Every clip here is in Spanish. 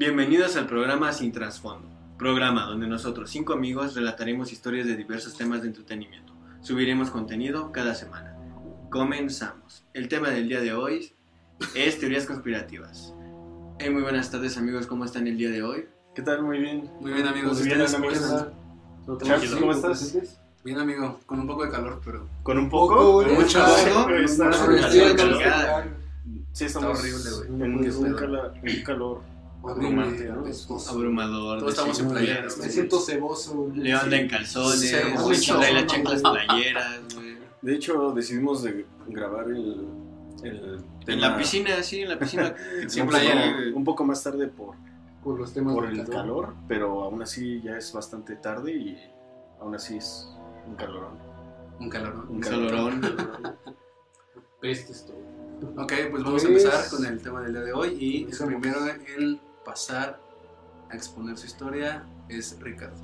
Bienvenidos al programa Sin Trasfondo, programa donde nosotros, cinco amigos, relataremos historias de diversos temas de entretenimiento. Subiremos contenido cada semana. Comenzamos. El tema del día de hoy es teorías conspirativas. Hey, muy buenas tardes amigos, ¿cómo están el día de hoy? ¿Qué tal? Muy bien. Muy bien, amigos. Muy bien, ¿Ustedes amigos. cómo estás? Bien, amigo. Con un poco de calor, pero. ¿Con un Poco, güey. Mucho. Calor. Sí, Está estamos horrible, güey. Un, calor abrumante. Abrumador. Todos estamos en playeras, Me siento ceboso. Leo anda en calzones, trae las chanclas playeras, güey. De hecho, decidimos de grabar el, el En tema la piscina, sí, en la piscina. Sin un playera. poco- Un poco más tarde por, Por los temas por del el calor, pero aún así ya es bastante tarde y aún así es un calorón. Un calor, ¿no? Un calorón. Peste esto. Ok, pues vamos a Pues- empezar con el tema del día de hoy. Y el primero en pasar a exponer su historia es Ricardo.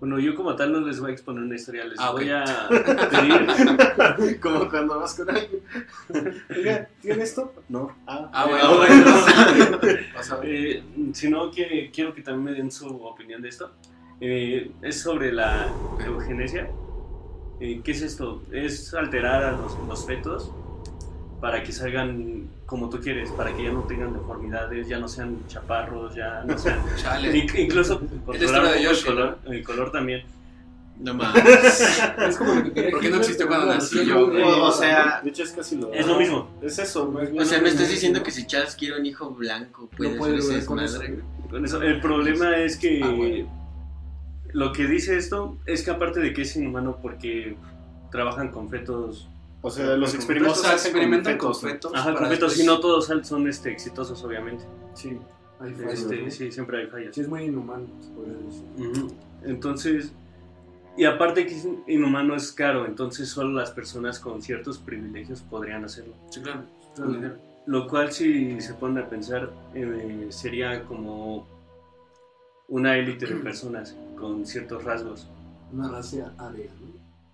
Bueno, yo como tal no les voy a exponer una historia, les Ah, voy a pedir... Como cuando vas con alguien. Oiga, ¿tiene esto? No. Ah, Ah, Ah, bueno. Vas a ver. eh, si no, que, quiero que también me den su opinión de esto. Eh, es sobre la eugenesia. Eh, ¿Qué es esto? Es alterar a los, los fetos para que salgan como tú quieres, para que ya no tengan deformidades, ya no sean chaparros, ya no sean... Incluso controlar el Yoshi, color, el color también. No mames. Es como ¿Por qué no existió cuando sí, yo. O, sea, De hecho, es casi lo. Es lo mismo. Es eso, más o sea, me estás diciendo que si Charles quiere un hijo blanco, puede No puede con eso. Con eso, el problema es que Ah, bueno. lo que dice esto es que aparte de que es inhumano porque trabajan con fetos, O sea, los experimentos O sea, se experimentan con fetos, ajá, con fetos y no todos son- este, exitosos obviamente. Sí. Hay fallas, Este, ¿no? sí, siempre hay fallas. Sí, es muy inhumano, se podría decir. Entonces, y aparte que es inhumano es caro, entonces solo las personas con ciertos privilegios podrían hacerlo. Sí, claro. Claro. Lo cual si se pone a pensar eh, sería como una élite de personas con ciertos rasgos. Una raza ¿no?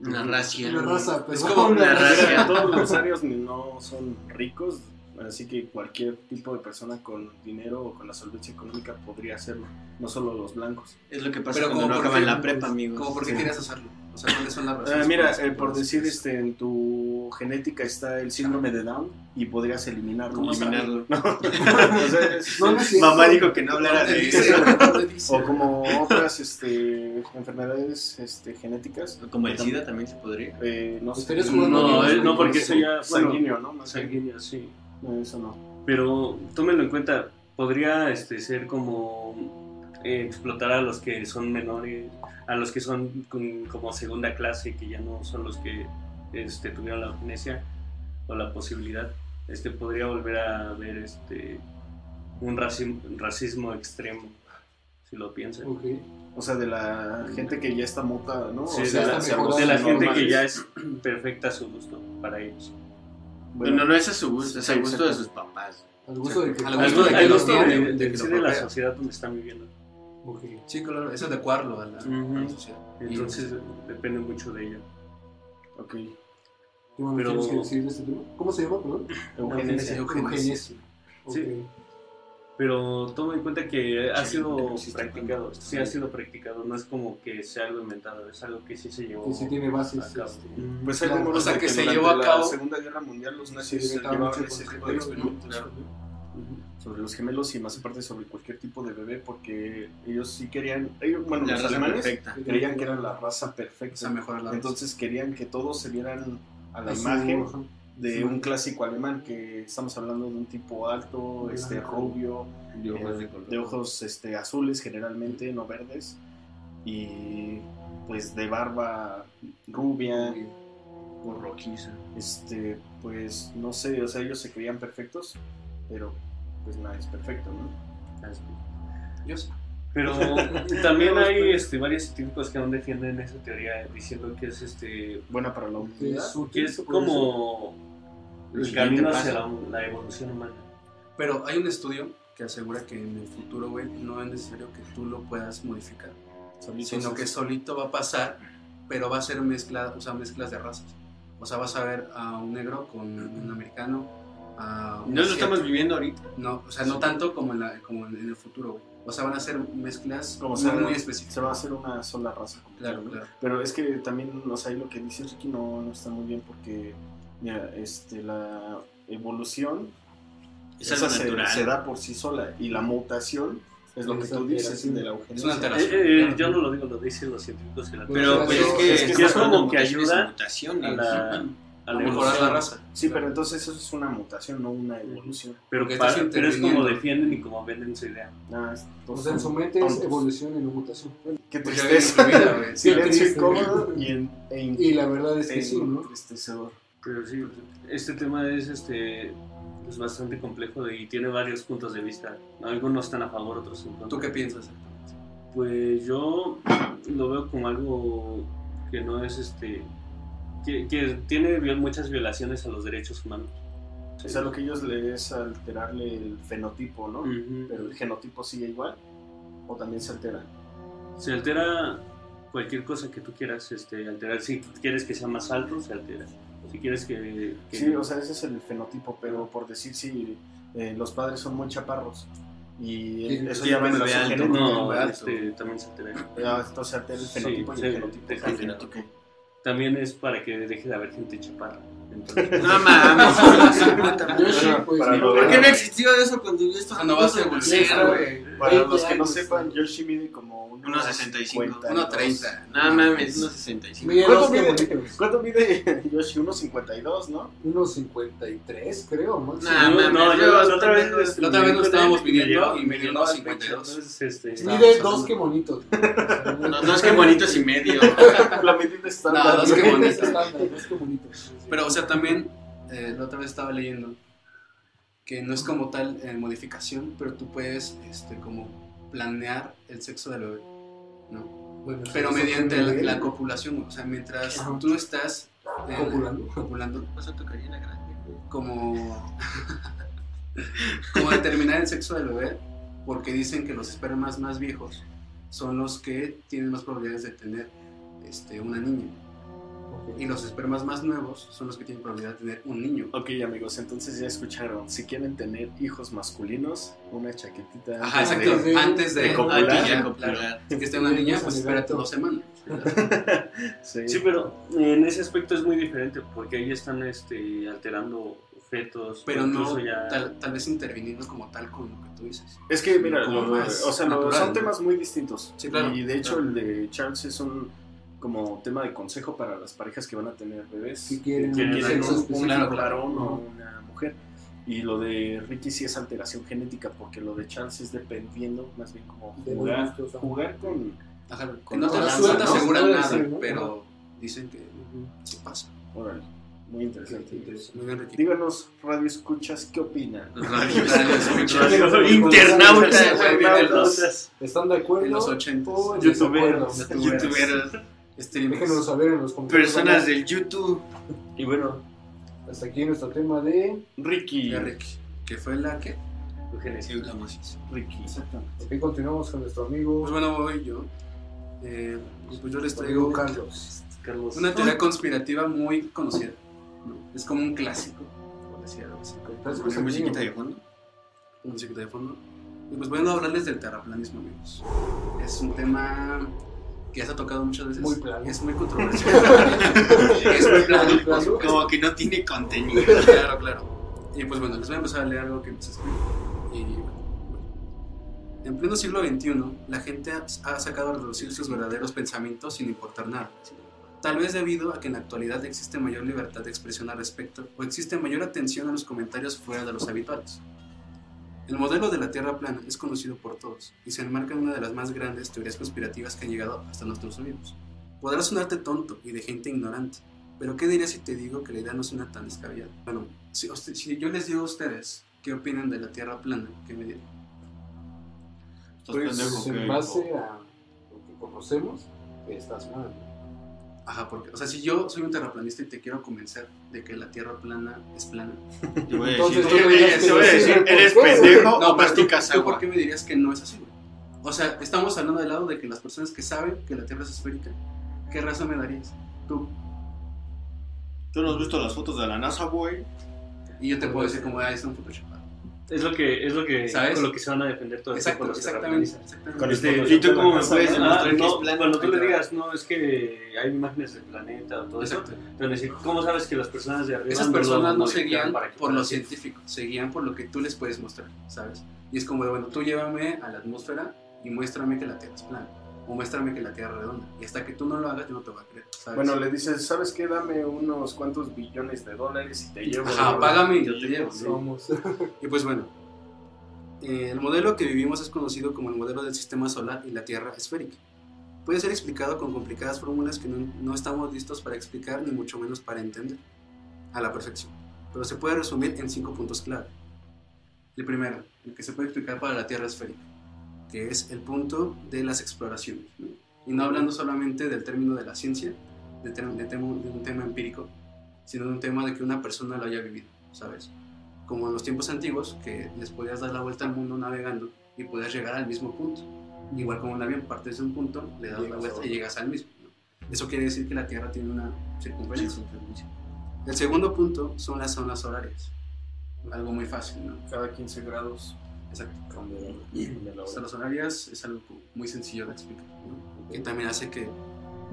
Una racia. Una raza, pues. Es como una raza. Mira, todos los arios no son ricos, así que cualquier tipo de persona con dinero o con la solvencia económica podría hacerlo, no solo los blancos. Es lo que pasa Pero cuando como no acaban la prepa, amigos. ¿Cómo por qué Sí. querías hacerlo? O sea, ¿cuáles son las Ah, razones? mira, que eh, por puedes decir, este, en tu genética está el síndrome de Down y podrías eliminarlo. ¿Cómo eliminarlo? No. O sea, es- No, no es cierto. Mamá dijo que no hablara ¿Dónde de eso. O como otras este, enfermedades este, genéticas. Como el SIDA también se podría. Eh, no sé. No, bien, eh, no, ¿no? porque eso ya... bueno, Sanguíneo, ¿no? Más sanguíneo, sí. No, eso no. Pero tómenlo en cuenta, podría este, ser como eh, explotar a los que son menores, a los que son con- como segunda clase, que ya no son los que este, tuvieron la eugenesia o la posibilidad. Este, podría volver a ver este, un raci- racismo extremo, si lo piensan. Ok. O sea, de la gente que ya está mota, ¿no? Sí, o de sea, la, mejor- los de la gente que ya es perfecta a su gusto para ellos. Bueno, no, no es a su gusto, es al gusto de sus papás. Al gusto de que. Al Al gusto de que de, de- de que de la sociedad donde están viviendo. Ok. Sí, claro, es adecuarlo a la, a la sociedad. Entonces depende mucho de ello. ok. ¿Qué más Pero- tienes que decir de este tema? ¿Cómo se llama, perdón? Eugenesia. Eugenesia. Ok. Sí. Pero toma en cuenta que ha Sí, sido practicado, sí ha sido practicado, no es como que sea algo inventado, es algo que sí se llevó Que sí tiene bases. a cabo. este, Pues hay Claro. O sea, que se llevó a la cabo- Segunda Guerra Mundial los nazis Sobre los gemelos y más aparte sobre cualquier tipo de bebé porque ellos sí querían, ellos, bueno, La los raza alemanes perfecta. creían que eran la raza perfecta. la Entonces querían que todos se vieran a la imagen de Sí. un clásico alemán que estamos hablando de un tipo alto, este rubio, De ojos de eh, de ojos este, azules generalmente, no verdes, y pues de barba rubia, O rojiza. este, pues no sé, o sea, ellos se creían perfectos, pero pues nada es perfecto, ¿no? Yo sé. Pero también hay este, varios científicos que aún defienden esa teoría diciendo que es este Buena para la humanidad. es útil, que es como El camino hacia la, la evolución humana. Pero hay un estudio que asegura que en el futuro, güey, no es necesario que tú lo puedas modificar, Solitos sino que es- solito va a pasar, pero va a ser mezcla, o sea, mezclas de razas. O sea, vas a ver a un negro con un americano, a No lo estamos viviendo ahorita. No, o sea, no tanto como en, la, como en el futuro, güey. O sea, van a ser mezclas Como muy, sea, muy se específicas. va a hacer una sola raza. completa, Claro, claro. Pero es que también, o sea, ahí lo que dice Ricky no, no está muy bien porque, mira, este, la evolución Es algo esa se, natural. se da por sí sola y la mutación es lo que Es tú dices de la Es eugenesia. una alteración. Eh, eh, yo no lo digo, lo dicen los científicos y la Pero pues es Pero que, es que es, es como que ayuda a la, a la mejorar la raza. Sí, pero entonces eso es una mutación, no una evolución. Pero, Porque para- pero es como defienden y como venden su idea. Ah, estos O sea, en su mente es evolución y no mutación. Qué Pues tristeza. Silencio incómodo y, en, e Y la verdad es que e sí, ¿no? entristecedor. Pero sí, este tema es este es bastante complejo y tiene varios puntos de vista. Algunos están a favor, otros en contra. ¿Tú qué piensas? Pues yo lo veo como algo que no es este que, que tiene muchas violaciones a los derechos humanos. O sea, lo que ellos le es alterarle el fenotipo, ¿no? Ujú. Pero el genotipo sigue igual o también se altera. Se altera cualquier cosa que tú quieras este, alterar. Si quieres que sea más alto, se altera. Si quieres que... que- Sí, o sea, ese es el fenotipo, pero por decir si eh, los padres son muy chaparros y Sí, eso sí, ya va en la no, este, también se altera. Ah, entonces altera el Sí, fenotipo y sí, el genotipo. el Ah, fenotipo. ok. También es para que deje de haber gente chaparra. Entonces, No mames. Yo sí, pues, Para sí. lo ¿Por de- qué no existió eso cuando yo O estaba sea, no vas a evolucionar, güey. Para 20 los que no sepan, Yoshi mide como Unos 65. 52. Uno 30. No mames, unos 65. Mira, ¿Cuánto los que mide, bonitos. ¿Cuánto mide Yoshi? Unos 52, ¿no? Unos 53, creo, más. Nah, no, mames, no, yo yo la otra vez, este, La otra vez nos estábamos llegó- y me me llegó llegó la 52. Entonces, este, Mide dos que bonitos. No, dos que bonitos y medio. La medida está. No, dos que bonitos. Estándar. Pero, o sea, también, eh, la otra vez estaba leyendo que no es como tal eh, modificación, pero tú puedes, este, como planear el sexo del bebé, ¿no? Bueno, Pero mediante la, copulación, o sea, mientras Ajá. tú estás eh, Copulando. copulando, grande. como determinar el sexo del bebé, porque dicen que los espermas más viejos son los que tienen más probabilidades de tener este, una niña. Y los espermas más nuevos son los que tienen probabilidad de tener un niño. Ok, amigos, entonces ya escucharon. Si quieren tener hijos masculinos, una chaquetita. Ajá, antes exacto. de- Antes de, de copular. Antes de copular. claro. Si que esté una niña, pues espérate dos semanas. Sí. Sí, pero en ese aspecto es muy diferente porque ahí están este, alterando fetos. Pero no incluso ya... tal, tal vez interviniendo como tal con lo que tú dices. Es que, mira, Como lo- más o sea, natural, son ¿no? temas muy distintos. Sí, claro. Y de hecho, Claro. el de Charles es un como tema de consejo para las parejas que van a tener bebés. Si quieren que quieren un. Claro, varón o una mujer. Y lo de Ricky sí es alteración genética, porque lo de Charles es dependiendo, más bien como jugar, jugar con. Ajá, Con no te, no ¿no? aseguran Puede nada, ser, ¿no? pero dicen que sí pasa. Órale, muy interesante. Muy Ricky. Díganos, radio escuchas, ¿qué opinan? Radio escuchas. Internautas. ¿Están de acuerdo? En los 80. o en Youtuberos. Youtuberos, Streamers. Déjenos saber en los comentarios. personas del YouTube. Y bueno, Hasta aquí nuestro tema de. Ricky. Ya, Ricky. Que fue la que. Sí, hablamos eso. Ricky. Exactamente. Aquí continuamos con nuestro amigo. Pues bueno, voy yo. Eh, pues yo les amigo traigo Carlos. Carlos. una teoría conspirativa muy conocida. ¿no? Es como un clásico, por decir algo así. Entonces, Con pues, musiquita de fondo. Un musiquita de fondo. Y pues bueno, hablarles del terraplanismo, amigos. Es un tema que ya se ha tocado muchas veces. Muy plano. Es muy controversial. es muy plano. Como que no tiene contenido. Claro, claro. Y pues bueno, les voy a empezar a leer algo que empecé a escribir. Y bueno, En pleno siglo XXI, la gente ha sacado a reducir sus verdaderos pensamientos sin importar nada. Tal vez debido a que en la actualidad existe mayor libertad de expresión al respecto o existe mayor atención a los comentarios fuera de los habituales. El modelo de la Tierra plana es conocido por todos y se enmarca en una de las más grandes teorías conspirativas que han llegado hasta nuestros oídos. Podrá sonarte tonto y de gente ignorante, pero ¿qué dirías si te digo que la idea no suena tan descabellada? Bueno, si, usted- si yo les digo a ustedes qué opinan de la Tierra plana, ¿qué me dirán? Pues, pendejo, en base a lo que conocemos, estás mal. Ajá, porque, o sea, si yo soy un terraplanista y te quiero convencer de que la Tierra plana es plana, Te voy a Entonces, decir, que te voy a decir, ¿eres pendejo o pero tú, masticas ¿tú por agua? qué me dirías que no es así, güey? O sea, estamos hablando del lado de que las personas que saben que la Tierra es esférica, ¿qué razón me darías? Tú. ¿Tú no has visto las fotos de la NASA, güey? Y yo te puedo decir como, ah, es un Photoshop. Es lo que, es lo que, ¿Sabes? con lo que se van a defender todo el tiempo Exacto, exactamente. exactamente. Este, Photoshop ¿y tú ¿no? demostrar Ah, que no, cuando tú le digas, no, es que hay imágenes del planeta o todo eso, Exacto. pero decir, ¿cómo sabes que las personas de arriba Esas personas no para que por lo científico, seguían por lo que tú les puedes mostrar, ¿sabes? Y es como de, bueno, tú llévame a la atmósfera y muéstrame que la Tierra es plana. O muéstrame que la Tierra es redonda. Y hasta que tú no lo hagas, yo no te voy a creer, ¿sabes? Bueno, le dices, ¿sabes qué? Dame unos cuantos billones de dólares y te llevo. Ajá, págame y yo te llevo. Somos. Y pues bueno, eh, el modelo que vivimos es conocido como el modelo del sistema solar y la Tierra esférica. Puede ser explicado con complicadas fórmulas que no, no estamos listos para explicar ni mucho menos para entender a la perfección, pero se puede resumir en cinco puntos clave. El primero, el que se puede explicar para la Tierra esférica, que es el punto de las exploraciones. ¿no? Y no hablando solamente del término de la ciencia, de, un tema empírico, sino de un tema de que una persona lo haya vivido, ¿sabes? como en los tiempos antiguos, que les podías dar la vuelta al mundo navegando y podías llegar al mismo punto. Igual como un avión, partes de un punto, le das la Llegas a vuelta y llegas al mismo. ¿no? Eso quiere decir que la Tierra tiene una circunferencia. El segundo punto son las zonas horarias. Algo muy fácil, ¿no? Cada 15 grados Exacto. la Las horarias es algo muy sencillo de explicar, ¿no? que también hace que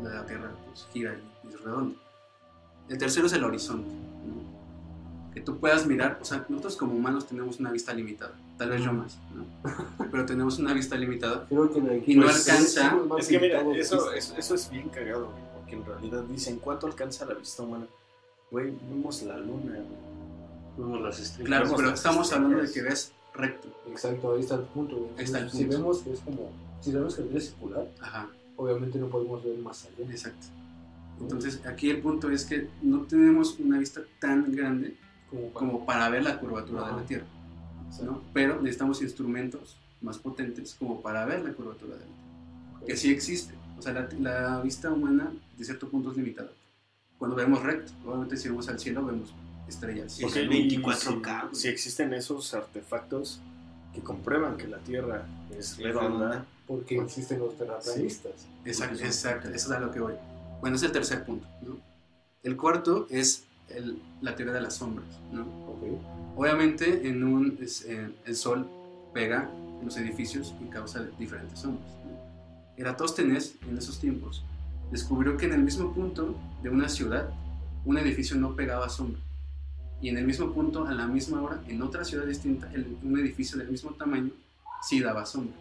la Tierra pues, gira y es redonda. El tercero es el horizonte, ¿no? que tú puedas mirar, o sea, nosotros como humanos tenemos una vista limitada, tal vez yo más, ¿no? pero tenemos una vista limitada. Creo que la- Y no pues, alcanza- más Es que mira, eso, eso, eso es bien cagado, güey, porque en realidad dicen, ¿cuánto alcanza la vista humana? Güey, vimos la luna, güey. Vemos las estrellas. Claro, pero estamos hablando de que estrellas. ves recto. Exacto, ahí está el punto. güey. Está el Si punto. vemos que es como, si sabemos que el es circular, Ajá, obviamente no podemos ver más allá. exacto. Entonces, aquí el punto es que no tenemos una vista tan grande Como para- como para ver la curvatura de la Ajá. Tierra. ¿no? Pero necesitamos instrumentos más potentes como para ver la curvatura de la Tierra. Que sí existe. O sea, la, la vista humana de cierto punto es limitada. Cuando vemos recto, obviamente si vemos al cielo vemos estrellas. Es Ok, el y 24K, Si, si existen esos artefactos que comprueban que la Tierra es redonda. Porque existen los terraplanistas. Exacto, exacto, eso es a lo que voy. Bueno, es el tercer punto. ¿no? El cuarto es el- la teoría de las sombras. ¿no? Ok. Obviamente en un, es, eh, el sol pega en los edificios y causa diferentes sombras. ¿no? Eratóstenes en esos tiempos descubrió que en el mismo punto de una ciudad un edificio no pegaba sombra y en el mismo punto a la misma hora en otra ciudad distinta un edificio del mismo tamaño sí daba sombra.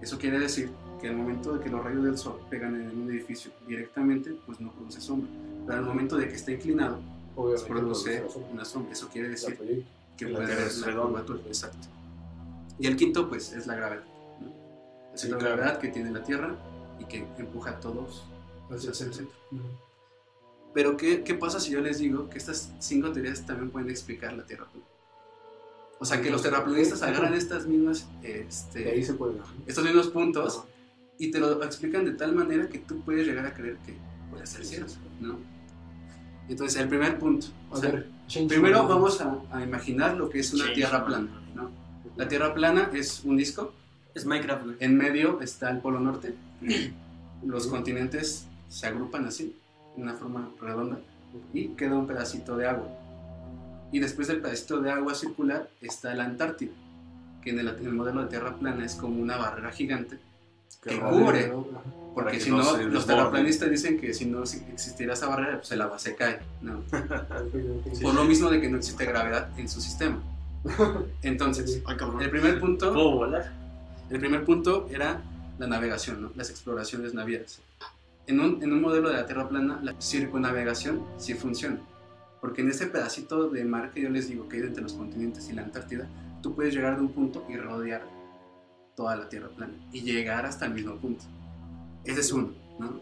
Eso quiere decir que al momento de que los rayos del sol pegan en un edificio directamente pues no produce sombra, pero al momento de que está inclinado pues, Obviamente produce una sombra. Eso quiere decir proyecto. que puede haber la curvatura, exacto. Y el quinto, pues, es la gravedad. ¿no? Es Sí, la claro. gravedad que tiene la Tierra y que empuja a todos hacia el centro. Ujú. Pero, ¿qué, ¿qué pasa si yo les digo que estas cinco teorías también pueden explicar la Tierra plana? O sea, que los terraplanistas agarran estas mismas, este, De ahí se puede estos mismos puntos y te lo explican de tal manera que tú puedes llegar a creer que puede ser cierto, ¿no? Entonces, el primer punto. o A sea, ver, Primero vamos a, a imaginar lo que es una tierra plana. ¿no? La tierra plana es un disco, Es Minecraft, en medio está el polo norte, los continentes se agrupan así, una forma redonda, y queda un pedacito de agua. Y después del pedacito de agua circular está la Antártida, que en el, en el modelo de tierra plana es como una barrera gigante, que Que cubre, porque que si no no, los terraplanistas dicen que si no existiera esa barrera, pues el agua se cae. ¿no? Ok, Por lo mismo de que no existe gravedad en su sistema. Entonces, el primer punto, ¿Puedo volar? el primer punto era la navegación, ¿no? las exploraciones navieras. En un, modelo de la Tierra plana, la circunnavegación sí funciona. Porque en ese pedacito de mar que yo les digo que hay entre los continentes y la Antártida, tú puedes llegar de un punto y rodear toda la Tierra plana y llegar hasta el mismo punto. Ese es uno. ¿no?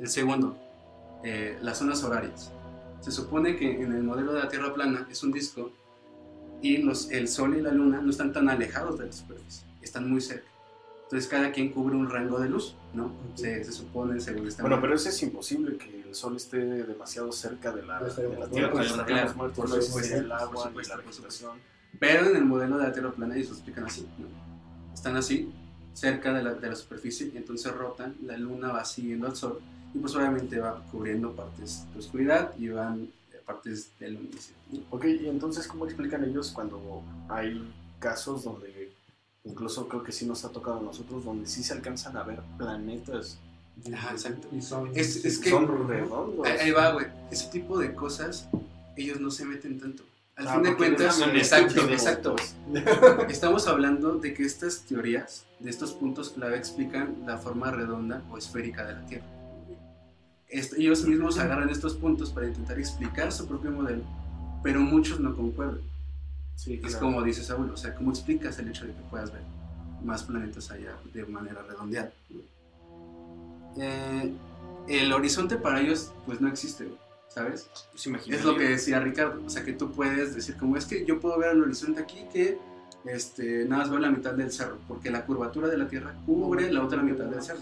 El segundo, eh, las zonas horarias. Se supone que en el modelo de la Tierra plana es un disco y el Sol y la Luna no están tan alejados de la superficie, están muy cerca. Entonces cada quien cubre un rango de luz, ¿no? Se, se supone según esta Bueno, pero eso es imposible que el sol esté demasiado cerca de la, Ya de la. Tierra. Claro, estaríamos claro, muertos, por no supuesto, el por agua ni supuesto, la por vegetación. Pero en el modelo de la Tierra plana ellos lo explican así, ¿no? Están así, cerca de la, de la superficie, y entonces rotan, la luna va siguiendo al sol, y pues obviamente va cubriendo partes de oscuridad y van, partes del municipio. Ok, y entonces, ¿cómo explican ellos cuando hay casos donde, incluso creo que sí nos ha tocado a nosotros, donde sí se alcanzan a ver planetas? Ajá, exacto. Y son, Es- es que- Son redondos. Ahí, va, güey. Ese tipo de cosas, ellos no se meten tanto. Al Ah, fin de cuentas, exacto, exacto. Estamos hablando de que estas teorías, de estos puntos clave, explican la forma redonda o esférica de la Tierra. Est- ellos mismos agarran estos puntos para intentar explicar su propio modelo, pero muchos no concuerdan. Sí, Es como dice Saúl, o sea, ¿cómo explicas el hecho de que puedas ver más planetas allá de manera redondeada? Eh, el horizonte para ellos, pues no existe, ¿sabes? Es imaginario. Es lo que decía Ricardo, o sea, que tú puedes decir, como es que yo puedo ver el horizonte aquí que este, nada más veo la mitad del cerro, porque la curvatura de la Tierra cubre la otra mitad del cerro.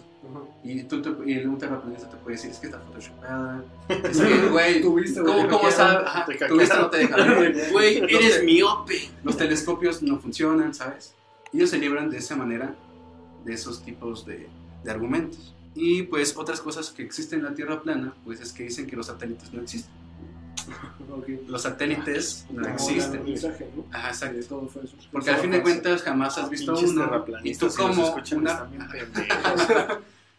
Y, tú, te- y un terraplanista te puede decir, es que está photoshopeada. Es que, güey, ¿cómo, cómo sabes? Ajá, te Tuviste hackearon. no te dejan ver. Güey, eres miope. Los telescopios no funcionan, ¿sabes? Ellos se libran de esa manera, de esos tipos de, de argumentos. Y pues otras cosas que existen en la Tierra plana, pues es que dicen que los satélites no existen. Los satélites no existen. mensaje, ¿no? Ajá, exacto. Todo fue eso. Porque al fin de cuentas jamás has visto uno. Y tú como una...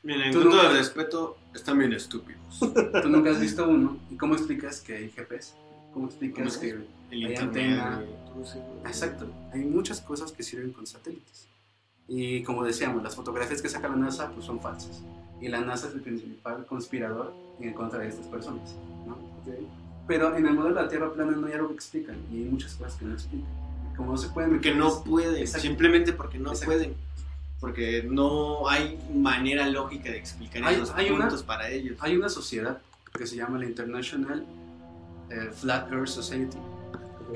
Miren, en nunca- de respeto, están bien estúpidos. Tú nunca has visto uno. ¿Y cómo explicas que hay GPS? ¿Cómo explicas ¿Cómo que... El Hay antena. güey. Exacto. Hay muchas cosas que sirven con satélites. Y como decíamos, las fotografías que saca la NASA pues son falsas. Y la NASA es el principal conspirador en contra de estas personas. ¿no? Pero en el modelo de la Tierra plana no hay algo que explican. Y hay muchas cosas que no explican. Como no se pueden... Porque no pueden, Exacto. simplemente porque no Exacto. pueden. Porque no hay manera lógica de explicar Hay- esos hay una- puntos para ellos. Hay una sociedad que se llama la International eh, Flat Earth Society,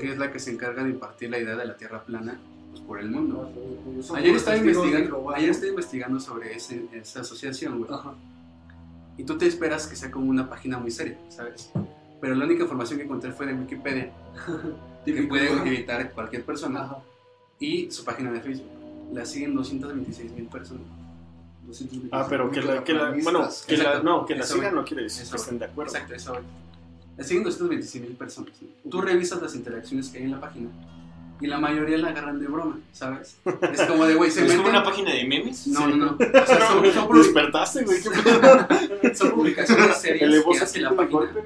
que es la que se encarga de impartir la idea de la Tierra plana pues, por el mundo. Ayer estaba, investigando, ayer estaba investigando sobre ese- esa asociación, güey. Ajá. Y tú te esperas que sea como una página muy seria, ¿sabes? Pero la única información que encontré fue de Wikipedia, que puede editar cualquier persona, Ajá. y su página de Facebook. La siguen 226 mil personas. Ah, pero que la, que la, bueno, que la, no, que la sigan no quiere decir que estén de acuerdo. Exacto, eso. La siguen 226 mil personas. Tú revisas las interacciones que hay en la página y la mayoría la agarran de broma, ¿sabes? Es como de, güey, se ¿Es como meten... una página de memes? No, no, no. O sea, son, son publi- Despertaste, güey. ¿qué son publicaciones serias que hace la página. golpe.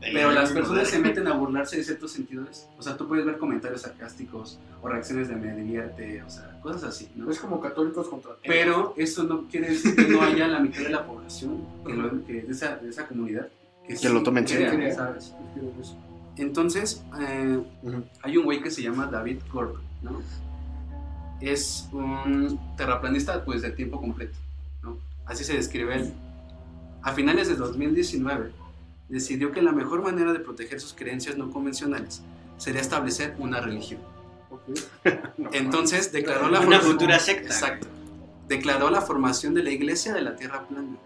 Pero las personas se meten a burlarse de ciertos sentidos. O sea, tú puedes ver comentarios sarcásticos o reacciones de me divierte, o sea, cosas así, ¿no? Es como católicos contra Pero eso no quiere decir que no haya la mitad de la población que lo- que de, esa, de esa comunidad que, Que lo tomen crea, serio. ¿sabes? Entonces, eh, hay un güey que se llama David Gordon, ¿no? Es un terraplanista, pues, de tiempo completo, ¿no? Así se describe él. A finales de 2019, decidió que la mejor manera de proteger sus creencias no convencionales sería establecer una religión. Entonces, declaró la Una forma- futura secta. Exacto. Declaró la formación de la Iglesia de la Tierra Plana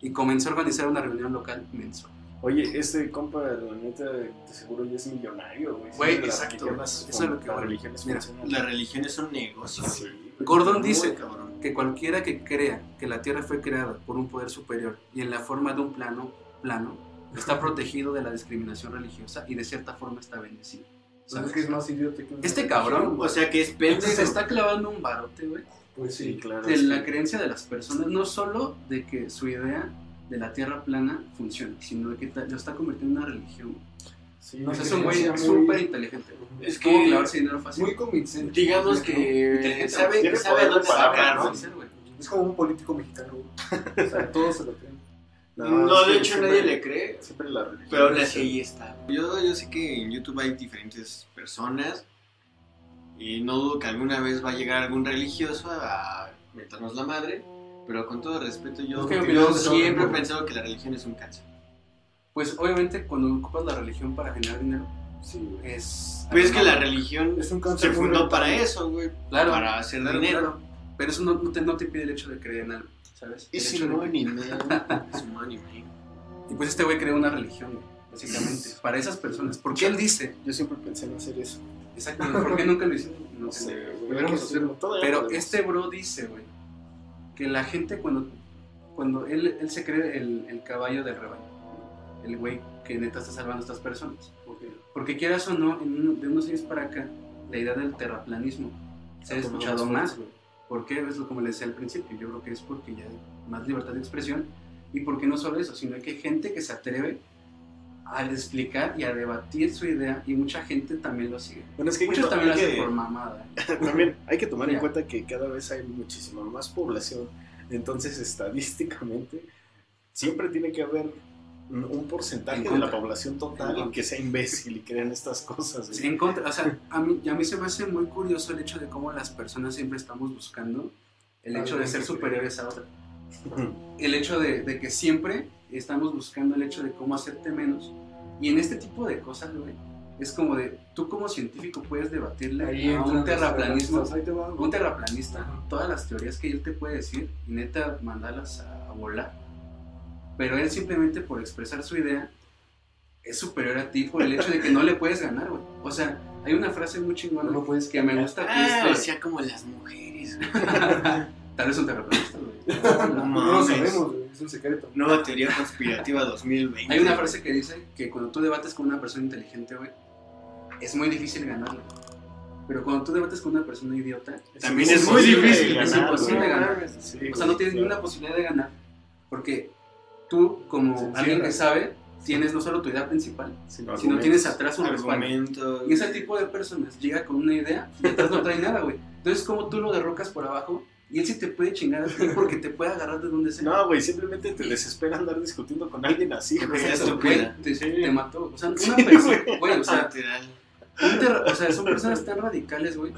y comenzó a organizar una reunión local mensual. Oye, este compa, la neta, de seguro ya es millonario, güey. Güey, Sí, exacto, religiones eso es lo que las religiones Mira. Las religiones son negocios. Sí. Gordon dice cabrón. que cualquiera que crea que la Tierra fue creada por un poder superior y en la forma de un plano, plano está protegido de la discriminación religiosa y de cierta forma está bendecido. ¿Sabes ¿sabes? qué es más idiota que Este cabrón, O sea que es pendejo. Se está clavando un barote, güey, Pues Sí, claro. de la creencia de las personas, no solo de que su idea de la Tierra plana funciona, sino de que lo está convirtiendo en una religión. Sí, No sé, es un güey súper inteligente. Es que- clavarse dinero fácil. Muy convincente. Digamos que Inteligente, sabe, sabe dónde sacar, ¿no? ¿no? ser, güey. Es como un político mexicano. güey. O sea, todos se lo creen. No, de hecho siempre- nadie le cree. Siempre la religión. Pero así ahí está. Yo, yo sé que en YouTube hay diferentes personas y no dudo que alguna vez va a llegar algún religioso a meternos la madre, pero con todo respeto yo, Es que yo siempre he pensado que la religión es un cáncer. Pues obviamente cuando ocupas la religión para generar dinero Sí, es... Pues es que la religión Es un se fundó para eso, güey, Claro, para hacer claro, dinero. claro. Pero eso no, no te, no te impide el hecho de creer en algo, ¿sabes? El Es de- money, man. Es money, man. Y pues este güey creó una religión, básicamente, para esas personas. Porque él dice, Yo siempre pensé en hacer eso. exactamente, ¿por qué nunca lo hicieron? No No sé. Deberíamos hacerlo. Pero este bro dice, güey, que la gente cuando, cuando él, él se cree el, el caballo del rebaño, el güey que neta está salvando a estas personas. Porque Porque quieras o no, en uno- de unos años para acá, la idea del terraplanismo se ha escuchado más güey. ¿Por qué? Es como les decía al principio. Yo creo que es porque ya hay más libertad de expresión. Y porque no solo eso, sino que hay gente que se atreve a explicar y a debatir su idea y mucha gente también lo sigue. Bueno, es que Muchos también lo hacen por mamada. ¿eh? también hay que tomar en cuenta que cada vez hay muchísima más población. Entonces, estadísticamente, siempre tiene que haber un- porcentaje En de la población total que sea imbécil y crean estas cosas. Sí, en contra, o sea, a mí, a mí se me hace muy curioso el hecho de cómo las personas siempre estamos buscando el hecho de ser superiores a otra. El hecho de, de que siempre estamos buscando el hecho de cómo hacerte menos. Y en este tipo de cosas, güey, es como de, tú como científico puedes debatirle ahí a un terraplanismo, un terraplanista, todas las teorías que él te puede decir y neta mandarlas a, a volar. Pero él simplemente por expresar su idea es superior a ti por el hecho de que no le puedes ganar, güey. O sea, hay una frase muy chingona No puedes que me gusta que Ah, es de- o sea, como las mujeres. Tal vez un terraplanista, güey. No No lo mames. sabemos, güey, es un secreto. Nueva teoría conspirativa 2020. Hay una frase que dice que cuando tú debates con una persona inteligente, güey, es muy difícil ganarle. Pero cuando tú debates con una persona idiota, También es muy imposible difícil, es ganar, imposible güey. ganar. Sí, o sea, no tienes ni claro. una posibilidad de ganar. Porque tú, como Se alguien que sabe, tienes no solo tu idea principal, Sino tienes atrás un respaldo. argumento. Y ese tipo de personas llega con una idea y atrás no trae nada, güey. Entonces, como tú lo derrocas por abajo y él sí te puede chingar a ti porque te puede agarrar de donde sea. No, güey, simplemente te desespera andar discutiendo con alguien así, güey. Eso, te, Sí. te mató. O sea, una Sí, persona, güey. o sea, un o sea, son personas tan radicales, güey,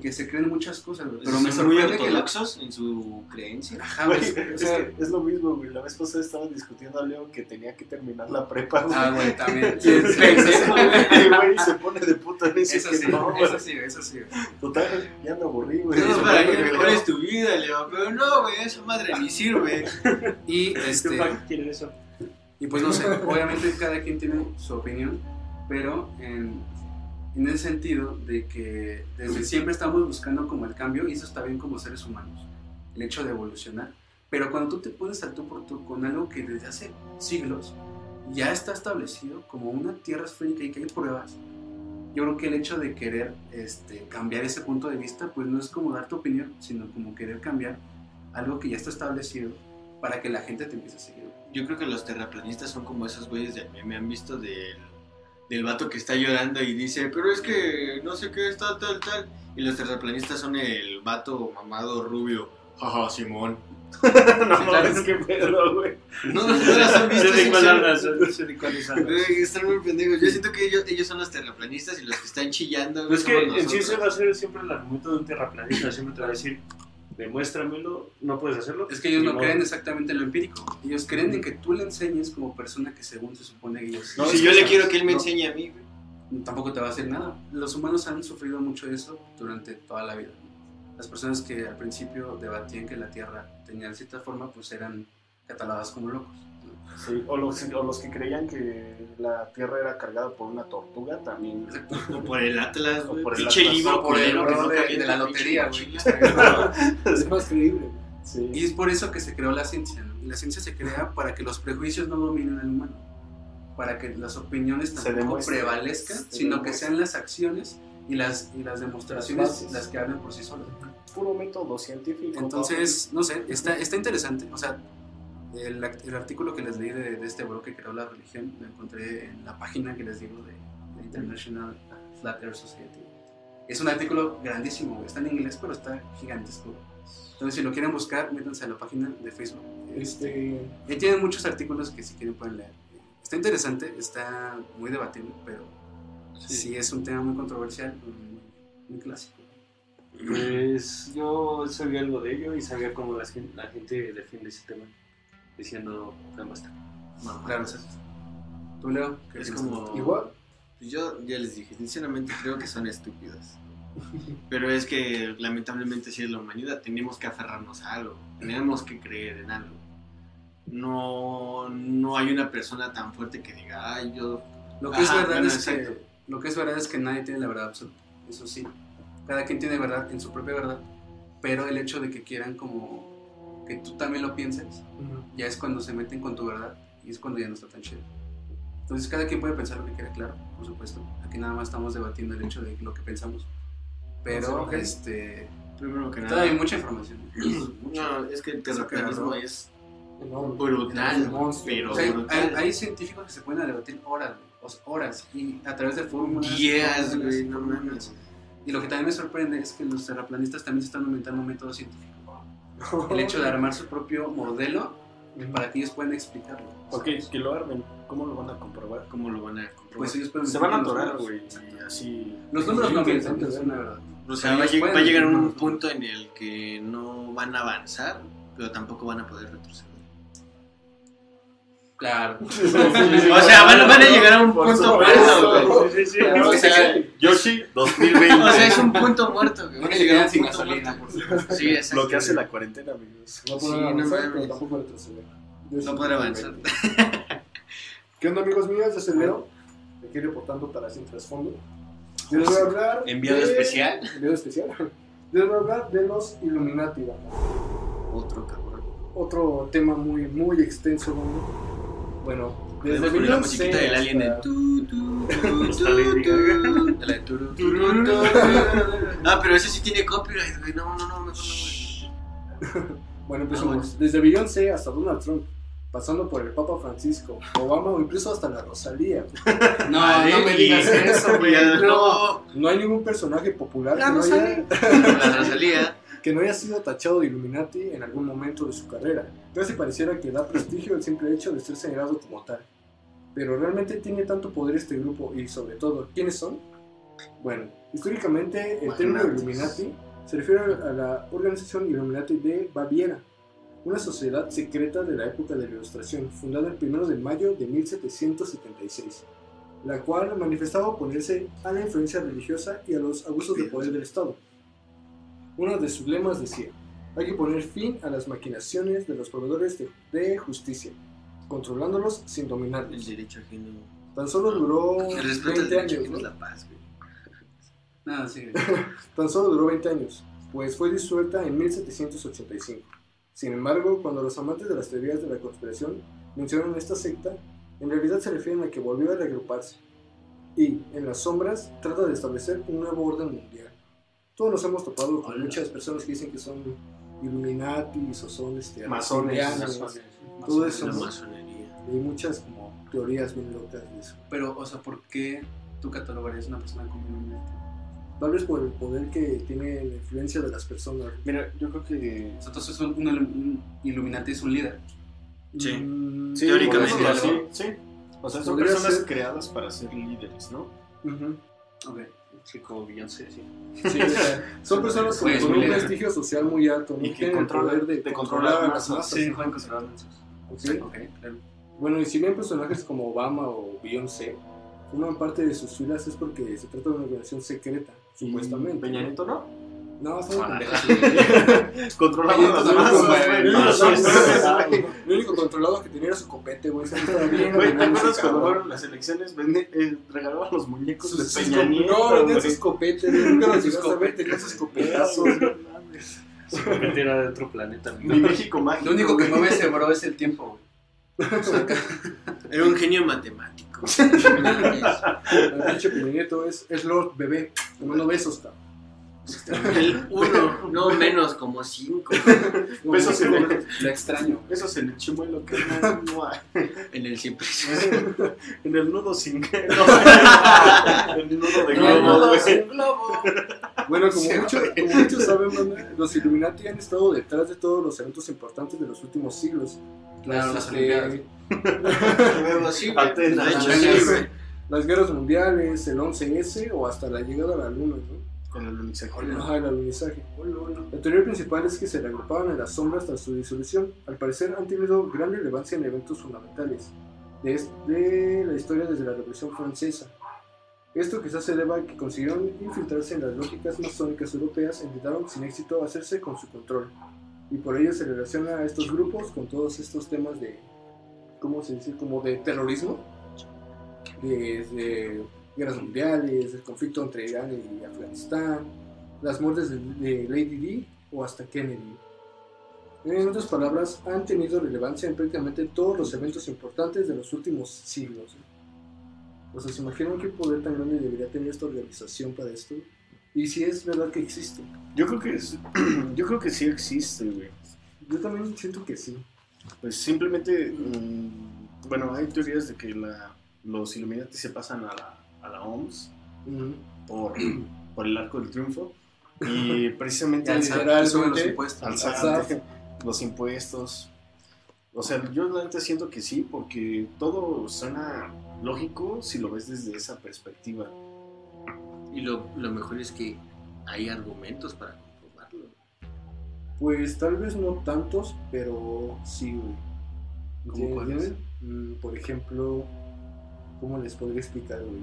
que se creen muchas cosas, güey. Pero me muy sorprende que la... ortodoxos en su creencia. Ajá, Güey, es, sea, que es lo mismo, güey. La vez pasada estaba discutiendo a Leo que tenía que terminar la prepa, güey. Ah, güey, también. Sí, sí, sí. güey, se pone de puta en eso. Eso que sí, no, güey. eso sí, eso sí. güey. Total, ya me aburrí, güey. Es Eso para que mejores tu vida, Leo. Pero no, güey, esa madre ni sirve. Y, Este, este, ¿Para qué quieren eso? y pues no sé, obviamente cada quien tiene su opinión, pero en, en el sentido de que desde siempre estamos buscando como el cambio y eso está bien como seres humanos, el hecho de evolucionar. Pero cuando tú te pones al tú por tú con algo que desde hace siglos ya está establecido como una tierra esférica y que hay pruebas, yo creo que el hecho de querer este, cambiar ese punto de vista, pues no es como dar tu opinión, sino como querer cambiar algo que ya está establecido para que la gente te empiece a seguir. Yo creo que los terraplanistas son como esos güeyes del meme. ¿Han visto del, del vato que está llorando y dice, pero es que no sé qué es tal, tal? Y los terraplanistas son el vato mamado rubio. Jaja, Simón. No Sí, claro. mames, qué pedo, güey. No, no, no las han visto. Sé de sí, cuál sí. hablas, sé de cuál hablas. Güey, Están muy pendejos. Yo siento que ellos, ellos son los terraplanistas y los que están chillando. Pues es que en sí nosotros. va a ser siempre el argumento de un terraplanista. Siempre te va a decir, demuéstramelo, no puedes hacerlo. Es que ellos no creen exactamente en lo empírico. Ellos creen en que tú le enseñes como persona que según se supone que ellos... No, si yo le quiero que él me no. enseñe a mí, güey. tampoco te va a hacer nada. Los humanos han sufrido mucho eso durante toda la vida. Las personas que al principio debatían que la Tierra tenía cierta forma, pues eran catalogadas como locos. Sí, o, los, o los que creían que la tierra era cargada por una tortuga también. O por el Atlas, O por el Pinche Atlas. libro O por el error no de- de la lotería, güey. Es más creíble. Sí. Y es por eso que se creó la ciencia. la ciencia se crea para que los prejuicios no dominen al humano. Para que las opiniones tampoco prevalezcan, Se sino que sean las acciones y las, y las demostraciones Las las que hablen por sí solas. Puro método científico. Entonces, no sé, está, está interesante. O sea, el, el artículo que les leí de, de este bro que creó la religión, lo encontré en la página que les digo de, de International Flat Earth Society. Es un artículo grandísimo, está en inglés, pero está gigantesco. Entonces, si lo quieren buscar, métanse a la página de Facebook. Este, Y tienen muchos artículos que si quieren pueden leer. Está interesante, está muy debatible, pero sí, es un tema muy controversial, muy, muy clásico. Pues yo sabía algo de ello y sabía cómo la la gente defiende ese tema, diciendo, "Ya basta. Mamá. Claro, o sea, tú, Leo, ¿qué Es como- igual, Pues Yo ya les dije, sinceramente creo que son estúpidos. Pero es que lamentablemente si es la humanidad, tenemos que aferrarnos a algo, tenemos que creer en algo. No, no hay una persona tan fuerte que diga, ay, yo... Lo que es verdad bueno, es que exacto. lo que es verdad es que nadie tiene la verdad absoluta. Eso sí. Cada quien tiene verdad en su propia verdad, pero el hecho de que quieran como que tú también lo pienses, ya es cuando se meten con tu verdad y es cuando ya no está tan chido. Entonces cada quien puede pensar lo que quiera, claro, por supuesto. Aquí nada más estamos debatiendo el hecho de lo que pensamos. Pero, este, Primero que todavía hay nada. mucha información. No, es que el terraplanismo es brutal, Monstruo. pero O sea, hay, brutal. hay científicos que se pueden debatir horas, güey, o sea, horas, y a través de fórmulas. Días, fórmulas, güey, no mames. Y lo que también me sorprende es que los terraplanistas también se están inventando un método científico. El hecho de armar su propio modelo para que ellos puedan explicarlo. Ok, que lo armen. ¿Cómo lo van a comprobar? ¿Cómo lo van a comprobar? Pues ellos pueden Se van a atorar, güey. Así. Los números no mienten, es una verdad. o sea, va va a llegar un punto en el que no van a avanzar, pero tampoco van a poder retroceder. Claro. O sea, van, van a llegar a un Por punto muerto, güey. Sí, sí, sí. O sea, Yoshi 2020. o sea, es un punto muerto, güey. Van a llegar llegar a un sin punto gasolina, muerto. Sí, exacto. Lo que hace la cuarentena, amigos. No no avanzar, mames. pero tampoco retroceder. No podrá avanzar. ¿Qué onda, amigos míos? Yo soy Leo. Me quiero reportando para Sin Trasfondo. Yo les voy a hablar. Enviado de- especial. Enviado especial. Les voy a hablar de los Illuminati. Otro cabrón. Otro tema muy, muy extenso. Bueno, desde poner la musiquita del alien de hasta- tu, tu. Ah, pero ese sí tiene copyright, güey. No, no, no, mejor no, güey. Bueno, Ah, empezamos. Desde Beyoncé hasta Donald Trump, pasando por el Papa Francisco, Obama o incluso hasta la Rosalía. No, no me digas eso, güey. No, No hay ningún personaje popular La Rosalía. la Rosalía. Que no haya sido tachado de Illuminati en algún momento de su carrera. Casi pareciera que da prestigio el simple hecho de ser señalado como tal. Pero realmente tiene tanto poder este grupo y sobre todo, ¿quiénes son? Bueno, históricamente el término. Illuminati se refiere a la organización Illuminati de Baviera, una sociedad secreta de la época de la Ilustración, fundada el 1 de mayo de 1776, la cual manifestaba oponerse a la influencia religiosa y a los abusos de poder del Estado. Uno de sus lemas decía, hay que poner fin a las maquinaciones de los proveedores de, de justicia, controlándolos sin El dominarlos. derecho ajeno. Tan solo duró El respeto al 20 derecho años, ¿no? la paz, güey. No, sí. Tan solo duró 20 años, pues fue disuelta en 1785. Sin embargo, cuando los amantes de las teorías de la conspiración mencionan esta secta, en realidad se refieren a que volvió a reagruparse y, en las sombras, trata de establecer un nuevo orden mundial. Todos nos hemos topado con Hola. muchas personas que dicen que son Illuminatis o son este, Masones, Masones. todo eso, La masonería. Y hay muchas como teorías bien locas de eso. Pero, o sea, ¿por qué tú catalogarías a una persona como Illuminati? Tal vez por el poder que tiene la influencia de las personas. Mira, yo creo que. O sea, entonces un, un, un Illuminati es un líder. Sí. Mm, Sí, Teóricamente, así, sí. O sea, son personas ser. creadas para ser líderes, ¿no? ujú. Ok. Sí, como Beyoncé, sí. Son personas con, Pues, un prestigio social muy alto, ¿no? Y que el poder de, de controlar controlar a las masas. masas. Sí, pueden controlar claro. Bueno, y si bien personajes como Obama o Beyoncé forman parte de sus filas es porque se trata de una organización secreta, supuestamente. Peña Nieto, ¿no? No, está muy Ah, pendeja. Controlando Peña las Nieto masas, también güey. fue- No, Sí, no, sí, no, sí. Lo único controlado que tenía era su copete, güey. ¿te acuerdas cuando fueron las elecciones? Eh, regalaban los muñecos de Peña Nieto. No, vendían sus copetes, güey. Nunca los Sus llegaste a ver, copetes. tenían sus copetazos. convirtiera de otro planeta. Mi México mágico. Lo único que mueve ese bro es el tiempo, güey. Era un genio matemático. El pinche Peña Nieto es, es Lord Bebé. Tomando besos, cabrón. El uno, no menos, como cinco. Besos en el, lo extraño. besos en el chimuelo que no, no hay. En el siempre. En el nudo sin no, El nudo de globo. Bueno, como, Sí, mucho- como muchos saben, los Illuminati han estado detrás de todos los eventos importantes de los últimos siglos. Claro, las este, sí, guerras mundiales, el 11S o hasta la llegada a la luna, ¿no? Con el alunizaje. Ajá, el alunizaje. La teoría principal es que se reagrupaban en las sombras tras su disolución. Al parecer han tenido gran relevancia en eventos fundamentales de, de la historia desde la Revolución Francesa. Esto quizás se deba a que consiguieron infiltrarse en las lógicas masónicas europeas e intentaron sin éxito hacerse con su control. Y por ello se relaciona a estos grupos con todos estos temas de, ¿cómo se dice? Como de terrorismo, de, de guerras mundiales, el conflicto entre Irán y Afganistán, las muertes de, de Lady Di o hasta Kennedy. En otras palabras, han tenido relevancia en prácticamente todos los eventos importantes de los últimos siglos. O sea, ¿se imaginan qué poder tan grande debería tener esta organización para esto? Y si es verdad que existe. Yo creo que es- yo creo que sí existe, güey. Yo también siento que sí. Pues simplemente, mm, bueno, hay teorías de que la, los Illuminati se pasan a la, a la OMS por, por el arco del triunfo y precisamente Y al SAT, literalmente, que suben los impuestos. O sea, yo neta siento que sí, porque todo suena lógico si lo ves desde esa perspectiva. Y lo, lo mejor es que hay argumentos para comprobarlo. Pues tal vez no tantos, pero sí, güey. ¿Cómo. Mm, Por ejemplo, ¿cómo les podría explicar, güey?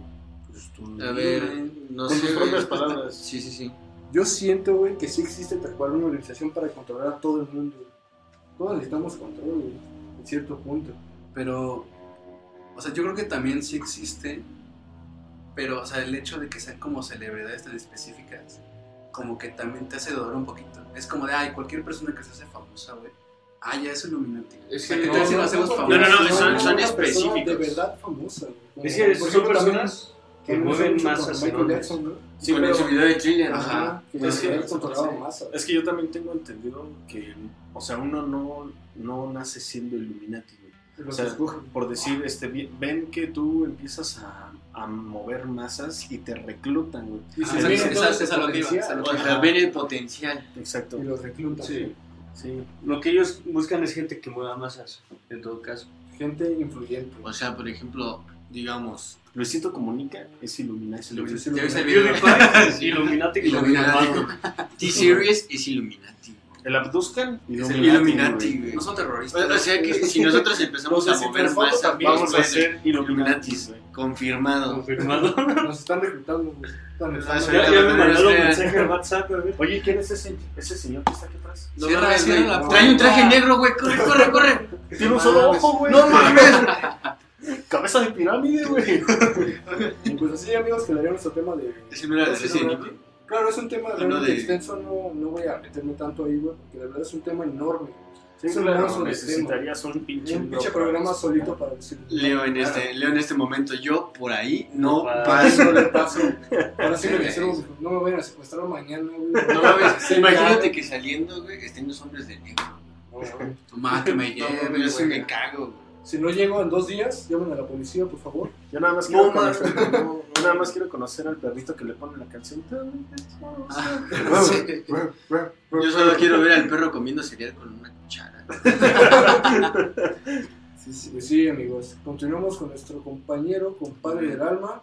Pues tú- A ver, no Con sé. tus güey. propias palabras. Sí, sí, sí. Yo siento, güey, que sí existe tal cual una organización para controlar a todo el mundo. Todos necesitamos control, güey, en cierto punto. Pero, o sea, yo creo que también sí existe, pero, o sea, el hecho de que sean como celebridades tan específicas, como que también te hace dudar un poquito. Es como de, ay, cualquier persona que se hace famosa, güey, ah, ya es Illuminati. Es O sea, que- ¿qué tal si lo hacemos porque- No, no, no, famosos? son- son específicos. De verdad famosa, Es que son ejemplo, también personas que mueven masas Michael enormes. Jackson, ¿no? Sí, Con pero- el subidor de Trillian. Ajá, que Es que-. Es que yo también tengo entendido que, o sea, uno no, no nace siendo Illuminati, güey. O sea, por decir, este, ven que tú empiezas a, a mover masas y te reclutan, güey. Y Ah, esa es a lo que iba, potencial, esa es a lo O que sea, ven el potencial. Exacto. Y los reclutan. Sí, sí. Lo que ellos buscan es gente que mueva masas, en todo caso. Gente influyente. O sea, por ejemplo, digamos. Luisito Comunica es Illuminati. Illuminati, Illuminati. T-Series es Illuminati. El Abduzcan, Es el Illuminati, güey. No son terroristas. o sea que si nosotros empezamos a mover también Vamos a ser Illuminati, Illuminatis. Confirmado. Confirmado. Nos están reclutando, Ah, Ya, me mandaron mensaje al WhatsApp, a ver. Oye, ¿quién es ese, ese señor que está aquí atrás? Trae un traje negro, güey. Corre, corre, corre. Tiene un solo ojo, güey. No mames. Cabeza de pirámide, güey. Y pues así, amigos, quedaría nuestro tema de. Ese no era de Sí, Resident ¿no? Evil. Claro, es un tema No, realmente de- extenso, no, no voy a meterme tanto ahí, güey, porque de verdad es un tema enorme. Sí, Es claro, necesitarías un pinche, Un pinche programa para- solito para decirlo. Leo en este, Leo en este momento, yo por ahí no Pa- paso. Paso de paso. Ahora sí me dijeron, no me vayan a secuestrar mañana, güey. No mames, Sí, imagínate ya. que saliendo, güey, estén los hombres de negro. No, no. Que me No, lleve, yo sí me cago, güey. Si no llego en dos días, llamen a la policía, por favor. Yo nada más quiero No conocer, yo nada más quiero conocer al perrito que le pone la canción. Ah, sí. Yo solo quiero ver al perro comiendo cereal con una cuchara. Sí, sí. Pues sí, amigos. Continuamos con nuestro compañero, compadre del alma,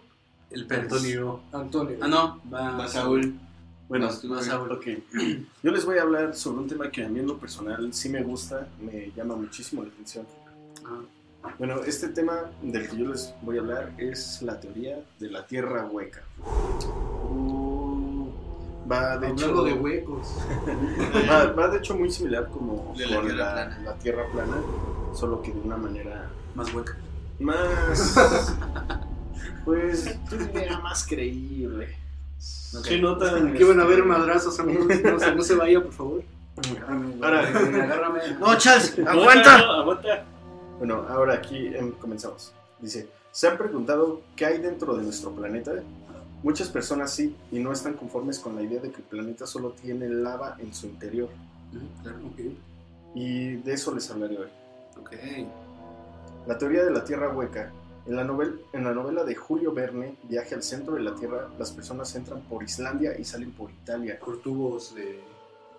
El Pérez. Antonio. Antonio. Ah, no, va. Va Saúl. Bueno, tú, vas, Saúl. ok. Yo les voy a hablar sobre un tema que a mí en lo personal sí me gusta, me llama muchísimo la atención. Bueno, este tema del que yo les voy a hablar es la teoría de la Tierra hueca. Uh, va de hecho Hablando de huecos. va, va de hecho muy similar como De la con Tierra la, plana. la Tierra plana, solo que de una manera más hueca. más pues yo diría más creíble. Sí, no tan- Aquí van a ver madrazos, amigos. No, se- no se vaya, por favor. Ahora, Agárrame. No, Charles, ¡Aguanta! ¡Aguanta! Bueno, ahora aquí em, comenzamos. Dice, ¿se han preguntado qué hay dentro de nuestro planeta? Muchas personas sí, y no están conformes con la idea de que el planeta solo tiene lava en su interior. Claro, Y de eso les hablaré hoy. ok. La teoría de la Tierra hueca. En la, novel- en la novela de Julio Verne, Viaje al centro de la Tierra, las personas entran por Islandia y salen por Italia. Por tubos de.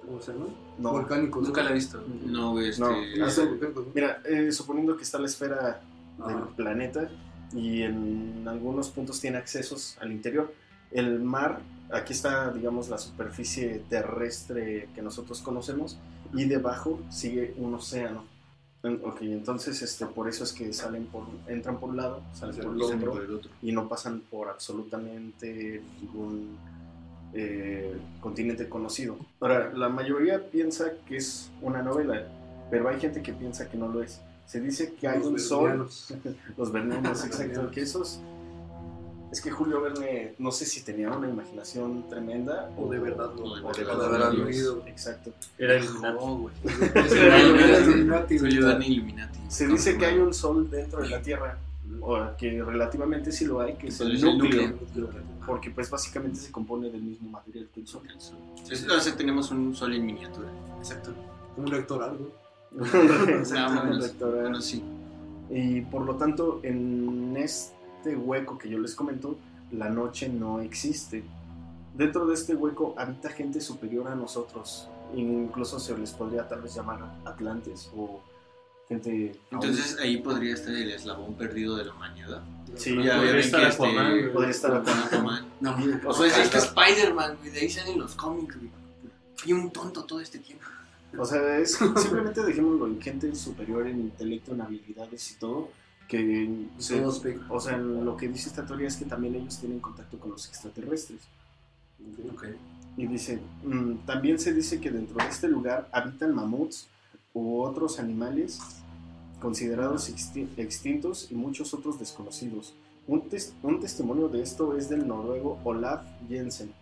¿Cómo se llama? No, Volcánicos. Nunca la he visto. No, güey, este. No, Ah, sí, ¿no? Mira, eh, suponiendo que está la esfera del planeta y en algunos puntos tiene accesos al interior. El mar, aquí está, digamos, la superficie terrestre que nosotros conocemos y debajo sigue un océano. Ok, entonces este, por eso es que salen por, entran por un lado, salen por el otro por el otro. y no pasan por absolutamente ningún eh, continente conocido. Ahora, la mayoría piensa que es una novela, pero hay gente que piensa que no lo es. Se dice que hay Los un sol, los vernianos, exacto, que esos... Es que Julio Verne, no sé si tenía una imaginación tremenda O de verdad lo- o de verdad verdad. Exacto. Era Illuminati. No, güey. Era Illuminati, Soy güey. Dani Illuminati. Se dice que hay un sol dentro de la Tierra que relativamente sí lo hay, que es el núcleo, núcleo. porque pues básicamente se compone del mismo material que el Sol. Es- o sea, tenemos un sol en miniatura. Exacto. Como un lector algo. Bueno, sí. Y por lo tanto, en este hueco que yo les comento, la noche no existe. Dentro de este hueco habita gente superior a nosotros. Incluso se les podría tal vez llamar atlantes o gente... Entonces ahí podría estar el eslabón perdido de la humanidad. sí, Ya podría estar que Aquaman, este- podría estar Aquaman. Aquaman. No, O sea, es este Spider-Man, güey, de ahí salen los cómics, güey. Fui un tonto todo este tiempo. O sea, es simplemente dejémoslo en gente superior en intelecto, en habilidades y todo, que se- o sea, lo que dice esta teoría es que también ellos tienen contacto con los extraterrestres. Ok. Y dice, mm, también se dice que dentro de este lugar habitan mamuts u otros animales considerados exti- extintos y muchos otros desconocidos. Un, tes- un testimonio de esto es del noruego Olaf Jensen,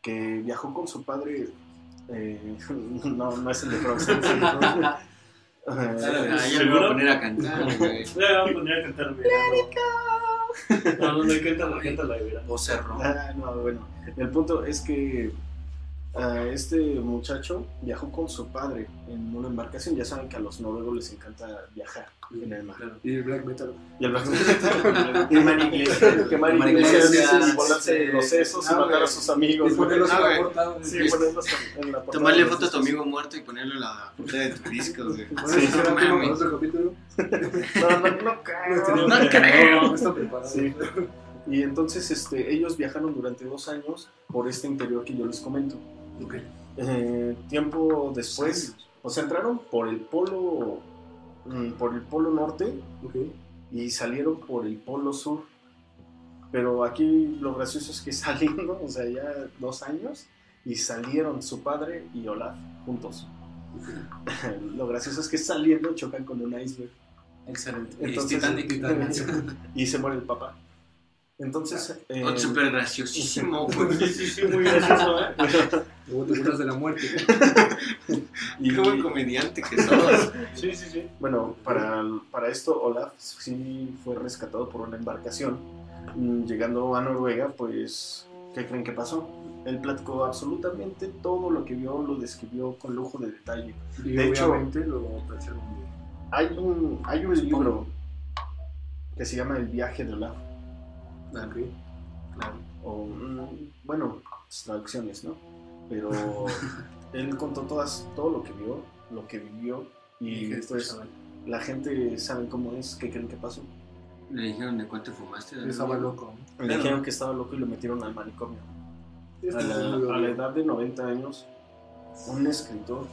que viajó con su padre, eh, no, no es el de Frozen, sí, ¿no? Ya me voy a poner a cantar. Le voy a poner a cantar. No, no, no, cántala, cántala. O cerro. Ah, no, bueno, el punto es que ah, este muchacho viajó con su padre en una embarcación. Ya saben que a los noruegos les encanta viajar en el mar. Claro. Y el black metal. Y el black iglesias. quemar Quemar iglesias, iglesias, y volarse sí. los sesos y No, matar a sus amigos. Y ponerlos Ah, en la portada. Sí, ponerlos en la portada Tomarle de foto a tu amigo muerto y ponerlo en la portada de tu disco, güey. Sí, otro capítulo. No, no, no creo. No creo. No está preparado. Sí. Y entonces este, ellos viajaron durante dos años por este interior que yo les comento. Eh, tiempo después, o sea, entraron por el polo, mm, por el polo norte y salieron por el polo sur. Pero aquí lo gracioso es que saliendo, o sea, ya dos años, y salieron su padre y Olaf juntos. lo gracioso es que saliendo chocan con un iceberg Excelente. Entonces- es Titanic. y se muere el papá. Entonces, eh, Oh, Súper graciosísimo, sí, sí, muy gracioso, ¿eh? Luego te burlas de la muerte. y, Qué buen comediante que sos. Sí, sí, sí. Bueno, para, para esto Olaf sí fue rescatado por una embarcación. Mm, Llegando a Noruega, pues, ¿qué creen que pasó? Él platicó absolutamente todo lo que vio, lo describió con lujo de detalle. Y De hecho- lo. Hay un, hay un libro que se llama El viaje de Olaf. Ok. Claro. O, mm, bueno, traducciones, ¿no? Pero él contó todas, todo lo que vio, lo que vivió. Y este pues chaval. la gente sabe cómo es, qué creen que pasó. Le dijeron de cuánto fumaste. ¿no? Estaba loco. Le dijeron que estaba loco y lo metieron al manicomio. A la, a la edad de 90 años, un escritor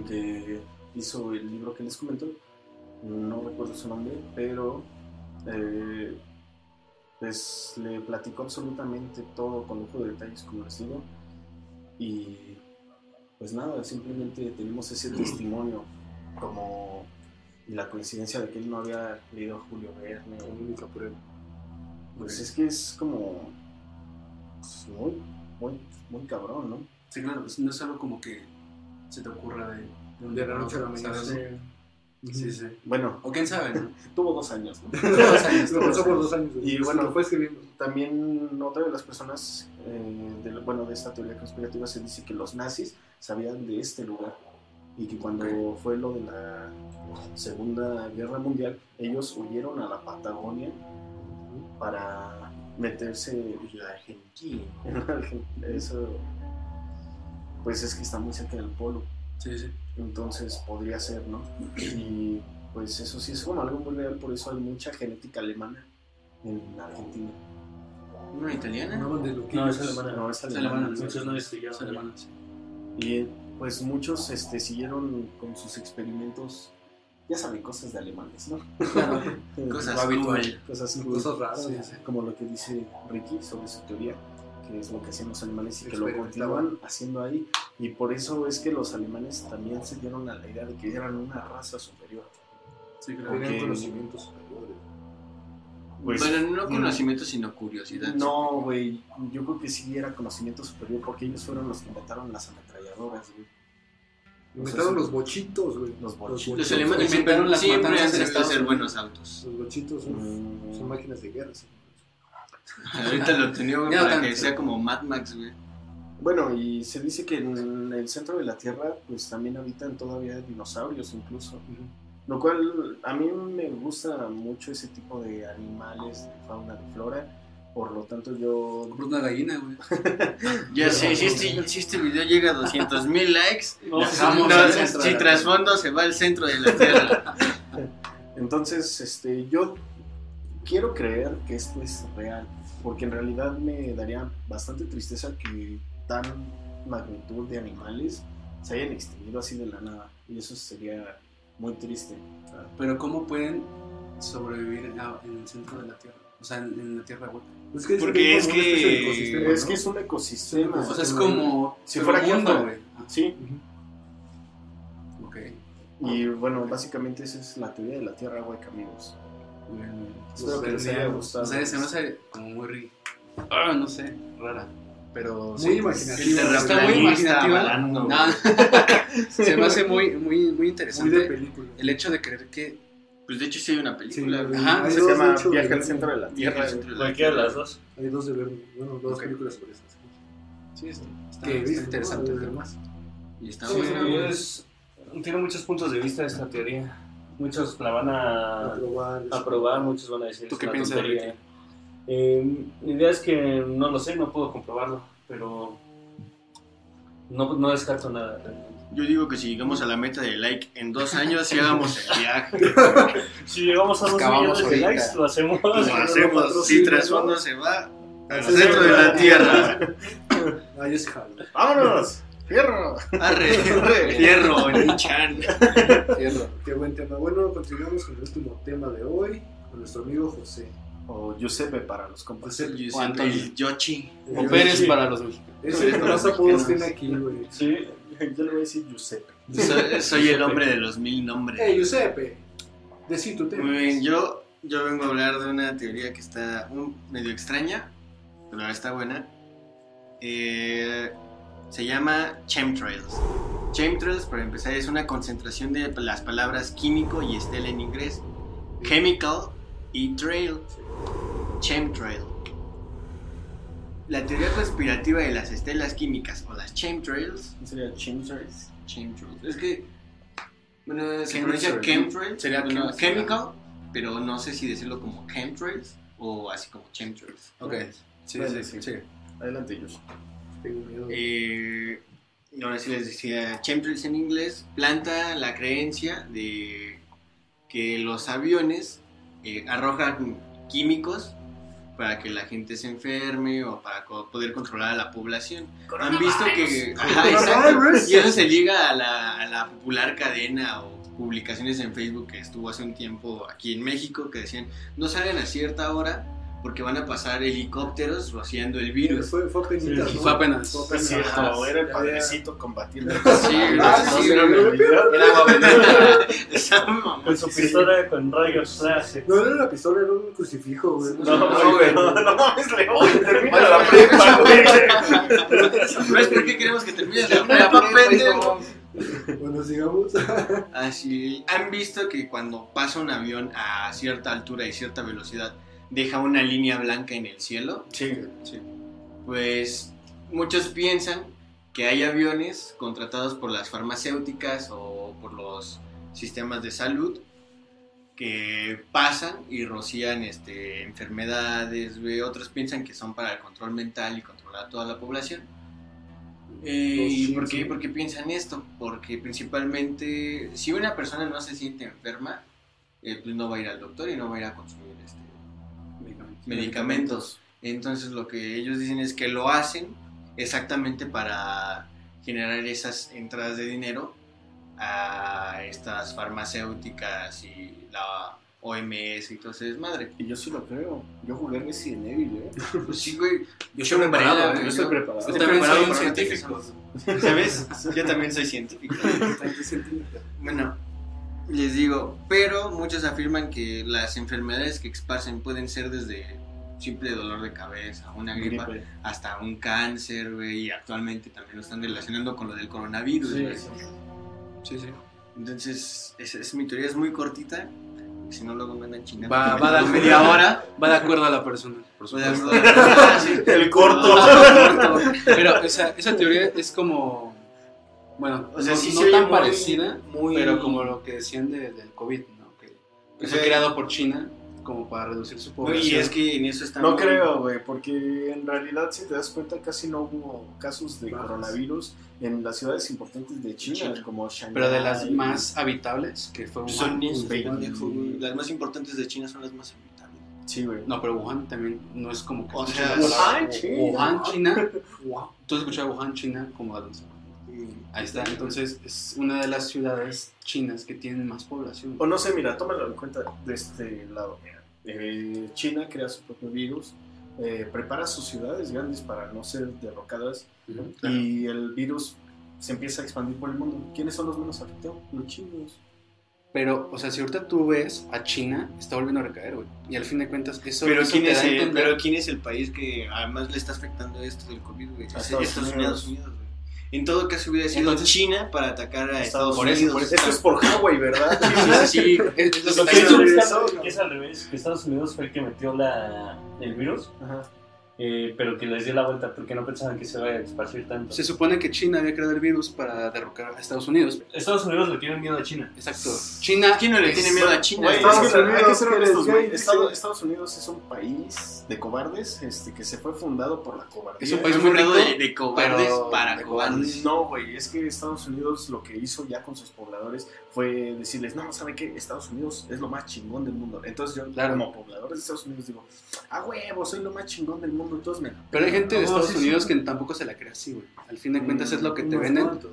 que hizo el libro que les comento, no recuerdo su nombre, pero eh, pues le platicó absolutamente todo con lujo de detalles, como les digo, y pues nada, simplemente tenemos ese testimonio como la coincidencia de que él no había leído a Julio Verne, La única prueba. pues es que es como pues, muy, muy, muy cabrón, ¿no? Sí, claro, pues no es algo como que se te ocurra de, de un De día la noche a la mañana. Sí, sí. Bueno, O quién sabe, ¿no? tuvo dos años, ¿no? Dos años, Lo pasó por dos años. Y bueno, lo fue escribiendo. También otra de las personas, eh, de, bueno, de esta teoría conspirativa se dice que los nazis sabían de este lugar y que cuando fue lo de la Segunda Guerra Mundial, ellos huyeron a la Patagonia para meterse en la Argentina. Eso, pues es que está muy cerca del polo. Sí, sí. Entonces podría ser, ¿no? Y pues eso sí es como algo muy real, por eso hay mucha genética alemana en Argentina. ¿Una italiana? No, de No, es alemana. No, es alemana. Muchos no estudiaron. Es alemana, sí. Y pues muchos este, siguieron con sus experimentos, ya saben, cosas de alemanes, ¿no? Cosas habitual. Cosas Cosas raras. Sí, sí. como lo que dice Ricky sobre su teoría, que es lo que hacían los alemanes y que lo continúan haciendo ahí. Y por eso es que los alemanes también se dieron a la idea de que eran una raza superior. Sí, claro. Tenían conocimientos superiores. Pues, bueno, no mm, conocimiento, sino curiosidad. No, güey, yo creo que sí era conocimiento superior porque ellos fueron los que inventaron las ametralladoras, güey. Inventaron los bochitos, güey. Los bochitos. Los alemanes Inventaron siempre, las siempre han hacer Unidos. buenos autos. Los bochitos son, Mm. son máquinas de guerra. sí. Ahorita lo tenía güey, para tanto. que sea como Mad Max, güey. Bueno, y se dice que en el centro de la Tierra, pues también habitan todavía dinosaurios incluso. Lo cual a mí me gusta mucho ese tipo de animales, de fauna, de flora. Por lo tanto, yo Compras una gallina, güey. Ya sé, si este, si este video llega a 200 mil likes, No, no, si trasfondo se va al centro de la Tierra. Entonces, este, yo quiero creer que esto es real, porque en realidad me daría bastante tristeza que tan magnitud de animales se hayan extinguido así de la nada, y eso sería muy triste. Pero ¿cómo pueden sobrevivir en, en el centro de la Tierra? O sea, en, en la Tierra hueca. Es que Porque es una especie de que- ecosistema, Es ¿no? que es un ecosistema. Sí, O sea, es como- como... Si fuera aquí mundo, afuera. güey. Ah, Sí, Ok. y bueno, básicamente esa es la teoría de la Tierra hueca, amigos. Bueno, Espero que les haya gustado. O sea, se me hace como muy... Ah, no sé, rara. Pero Muy sí. imaginativa. Está muy imaginativa. hablando, No, se me hace muy, muy, muy Muy interesante de película. el hecho de creer que Pues de hecho sí hay una película. Sí. Ajá, Se llama Viaje al centro de la Tierra. Cualquiera de las dos. Hay dos de bueno, dos películas sobre eso. sí, está, está- Que está viste, interesante ¿no? el tema. Además. Y está Sí, bueno. es- tiene muchos puntos de vista esta teoría. Muchos la van a Aprobar, aprobar, muchos van a decir ¿Tú es qué una piensas, tontería. Ricky? Eh, mi idea es que no lo sé, no puedo comprobarlo, pero no, no descarto nada. realmente. Yo digo que si llegamos a la meta de like en dos años, sí hagamos el viaje. Si llegamos a dos Acabamos millones de ahorita. likes, lo hacemos. Lo hacemos. Si trasfondo se va al centro de la Tierra. Yo sí jalo. ¡Vámonos! ¡Fierro! Arre, fierro, Nichan. Fierro. Qué buen tema. Bueno, continuamos con el último tema de hoy, con nuestro amigo José. O Giuseppe para los compas. Yo O Antonio. Yoshi. O Pérez para los mexicanos. Ese es más apodos tiene aquí, güey. Sí, Yo le voy a decir Giuseppe. Soy, soy el hombre de los mil nombres. Hey, Giuseppe, decí tu tema. Muy bien, yo, yo vengo a hablar de una teoría que está un- medio extraña, pero está buena. Eh, se llama chemtrails. Chemtrails, para empezar, es una concentración de las palabras químico y estela en inglés. Chemical y trail. Chemtrail. La teoría conspirativa de las estelas químicas o las chemtrails. Sería chemtrails. Chemtrails. Es que. Bueno, se pronuncia chemtrails. Sería bueno, chemical, pero no sé si decirlo como chemtrails o así como chemtrails. Ok. Sí, sí. sí. Adelante, Josh. Tengo miedo. Eh, y ahora sí les decía, chemtrails en inglés planta la creencia de que los aviones eh, arrojan químicos para que la gente se enferme o para co- poder controlar a la población. Han visto que... Ajá, exacto. Y eso se liga a la, a la popular cadena o publicaciones en Facebook que estuvo hace un tiempo aquí en México que decían no salen a cierta hora porque van a pasar helicópteros rociando el virus. Fue, fue apenas, Sí, ¿no? fue apenas. Fue cierto, Ajá. era el padrecito combatiendo. Sí, Ah, sí, sí, era una- agua bendita. Esa mamá. con su pistola con rayos láser. No era la pistola, era un crucifijo, güey. No, no, no, güey. no, no mames, León, termina la prepa, güey. ¿No es por qué queremos que termines la prepa, pendejo? Bueno, sigamos. Así, han visto que cuando pasa un avión a cierta altura y cierta velocidad deja una línea blanca en el cielo. Sí, Pues muchos piensan que hay aviones contratados por las farmacéuticas o por los sistemas de salud que pasan y rocían este, enfermedades, otros piensan que son para el control mental y controlar a toda la población. Eh, Los ¿Y por qué, sí. por qué piensan esto? Porque principalmente si una persona no se siente enferma, eh, pues no va a ir al doctor y no va a ir a consumir medicamentos. Entonces lo que ellos dicen es que lo hacen exactamente para generar esas entradas de dinero a estas farmacéuticas y la OMS y todo ese desmadre. y yo sí lo creo. Yo jugué Resident Evil, ¿eh? Pues sí, güey. Yo estoy preparado, ¿eh? Yo estoy preparado. Yo también soy un científico. ¿Sabes? Yo también soy científico. Bueno, les digo, pero muchos afirman que las enfermedades que esparcen pueden ser desde simple dolor de cabeza, una gripa, Gripe. hasta un cáncer, güey, y actualmente también lo están relacionando con lo del coronavirus, Sí, güey. sí. Sí, sí. Entonces, esa es mi teoría, es muy cortita. Si no, luego me andan chingando. Va- va de- digo media hora. Va de acuerdo a la persona, por a- supuesto. El corto. Pero esa, esa teoría es como. Bueno, O sea, no, sí no se tan muy- parecida, muy- pero como lo que decían de- del COVID, ¿no? Que, fue creado por China como para reducir su No, población. y es que en eso está No muy- creo, güey, porque en realidad, si te das cuenta, casi no hubo casos de Bajas. coronavirus en las ciudades importantes de China, China. como Shanghái. Pero de las más habitables, que fue Wuhan. son esos, Beijing. pendejo, güey. Las más importantes de China son las más habitables. Sí, güey. No, pero Wuhan también no es como que. O sea, Wuhan, China. Wuhan, China. Tú has escuchado Wuhan, China como algo. Ahí está. Entonces, es una de las ciudades chinas que tienen más población. O no sé, mira, tómalo en cuenta de este lado. Mira. Eh, China crea su propio virus, eh, prepara sus ciudades grandes para no ser derrocadas claro. y el virus se empieza a expandir por el mundo. ¿Quiénes son los menos afectados? Los chinos. Pero, o sea, si ahorita tú ves a China, está volviendo a recaer, güey. Y al fin de cuentas, eso, Pero eso ¿quién, te es da el, pero ¿quién es el país que además le está afectando esto del COVID, güey? Estados Estados Unidos. Unidos, güey. En todo caso hubiera sido Entonces- China para atacar a Estados Por eso, Unidos. por eso. Esto es por Huawei, ¿verdad? Sí, sí, es, al revés, que Estados Unidos fue el que metió la, el virus, Ajá. Eh, pero que les dio la vuelta porque no pensaban que se vaya a esparcir tanto. Se supone que China había creado el virus para derrocar a Estados Unidos. Estados Unidos le tienen miedo a China. Exacto. China. ¿Quién no le es- tiene miedo a China? Estados es que hay que Unidos, ser que honestos, les güey. gay, Estado- sí. Estados Unidos es un país de cobardes este, que se fue fundado por la cobardía. Es un país rico, de, de cobardes pero para de cobardes. No, güey, es que Estados Unidos lo que hizo ya con sus pobladores fue decirles, no, ¿sabe qué? Estados Unidos es lo más chingón del mundo. Entonces yo, Claro. como poblador de Estados Unidos, digo, ah, huevo, soy lo más chingón del mundo, entonces me... Pero hay gente de Estados sí, Unidos sí. que tampoco se la cree así, güey. Al fin de cuentas es lo que te venden. cuantos,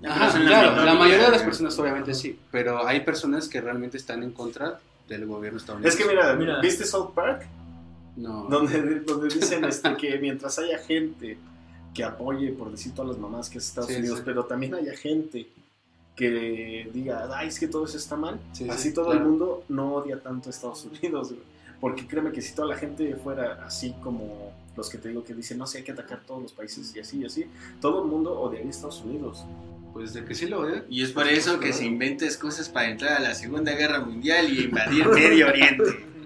¿no? Ajá, son la claro, la mayoría de las personas obviamente sí, pero hay personas que realmente están en contra del gobierno Es estadounidense. que mira, Mira. ¿viste South Park? no. Donde, donde dicen este, que mientras haya gente que apoye, por decir todas las mamás, que es Estados Sí, Unidos, sí. pero también haya gente que diga, ay, es que todo eso está mal, Sí, sí, así todo claro. el mundo no odia tanto a Estados Unidos, güey. Porque créeme que si toda la gente fuera así como los que te digo que dicen, no, sí, hay que atacar todos los países y así y así, todo el mundo odiaría a Estados Unidos. Pues de que sí lo odia. Y es por eso que se inventa excusas para entrar a la Segunda Guerra Mundial y invadir Medio Oriente.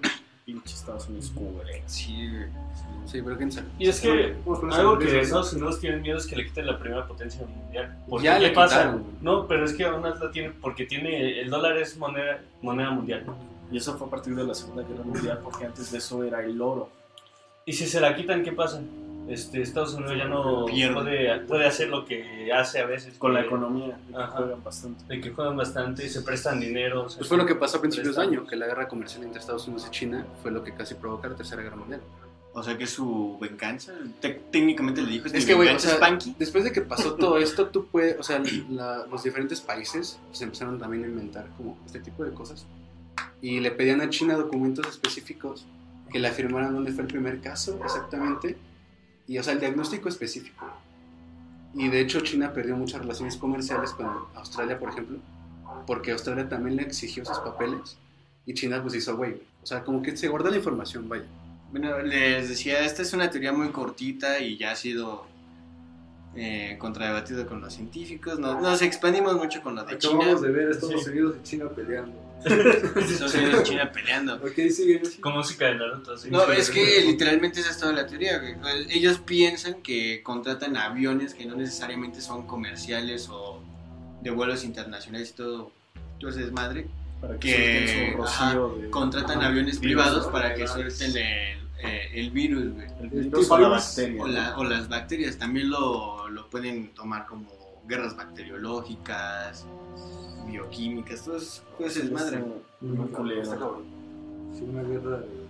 Pinche Estados Unidos cubre. Sí, güey. Sí, pero quién sabe. Y es que algo que. Estados Unidos tienen miedo es que le quiten la primera potencia mundial. Porque Ya ¿qué le pasa? quitaron. No, pero es que aún la tiene porque tiene el dólar es moneda moneda mundial. Y eso fue a partir de la Segunda Guerra Mundial, porque antes de eso era el oro. Y si se la quitan, ¿qué pasa? Este, Estados Unidos ya no puede, puede hacer lo que hace a veces. Con la que- economía, de que juegan bastante. De que juegan bastante y se prestan dinero. o sea, Pues fue lo que pasó a principios de año, que la guerra comercial entre Estados Unidos y China fue lo que casi provoca la Tercera Guerra Mundial. O sea que su venganza. Te- técnicamente le dijo, es, que, güey, o venganza, sea, Spanky. después de que pasó todo esto, tú puedes, o sea, la- los diferentes países se empezaron también a inventar como este tipo de cosas. Y le pedían a China documentos específicos que le afirmaran dónde fue el primer caso exactamente. Y, o sea, el diagnóstico específico. Y de hecho, China perdió muchas relaciones comerciales con Australia, por ejemplo, porque Australia también le exigió sus papeles. Y China, pues hizo, güey, o sea, como que se guarda la información, vaya. Bueno, les decía, esta es una teoría muy cortita y ya ha sido eh, contradebatido con los científicos. Nos, nos expandimos mucho con lo de China. Acabamos de ver a Estados Sí. Unidos y China peleando. Y China peleando. Ok. Con música de Naruto. así. No, es que literalmente esa es toda la teoría. güey. Pues, Ellos piensan que contratan aviones que no necesariamente son comerciales o de vuelos internacionales y todo. Entonces, madre, Para que, Que, suelten su rocío de- contratan Ajá. aviones Virus, privados para que suelten el, eh, el virus, güey. El El virus tipo o la virus. bacteria. O, ¿no? la- o las bacterias también lo, lo pueden tomar como guerras bacteriológicas, bioquímicas, todo eso pues es madre. Muy culero. Está cabrón. Sí, una guerra de...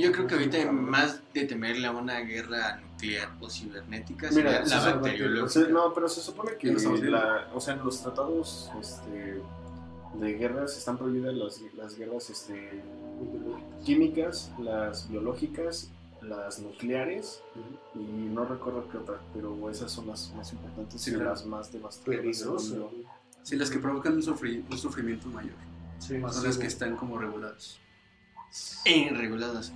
Yo creo que ahorita hay más de temerle a una guerra nuclear o cibernética Mira, sería la supone- bacteriológica. se- no, pero se supone que la, o sea, en los tratados este, de guerras están prohibidas las, las guerras este, químicas, las biológicas, las nucleares y no recuerdo qué otra, pero esas son las más importantes Sí, y claro. las más devastadoras. Sí, las que provocan un, sufri- un sufrimiento mayor. Sí, Son las que están como reguladas. E entre comillas.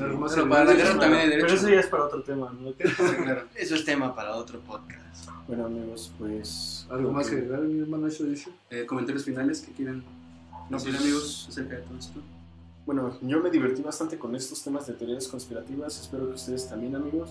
Algo más Pero para la guerra también hay Pero derecho. eso ya es para otro tema, ¿no? Sí, claro. Eso es tema para otro podcast. Bueno, amigos, pues. Algo más que agregar, mi hermano, eso dicho. Eh, comentarios finales que quieran No, decir, pues- amigos, acerca de todo esto. Bueno, yo me divertí bastante con estos temas de teorías conspirativas. Espero que ustedes también, amigos,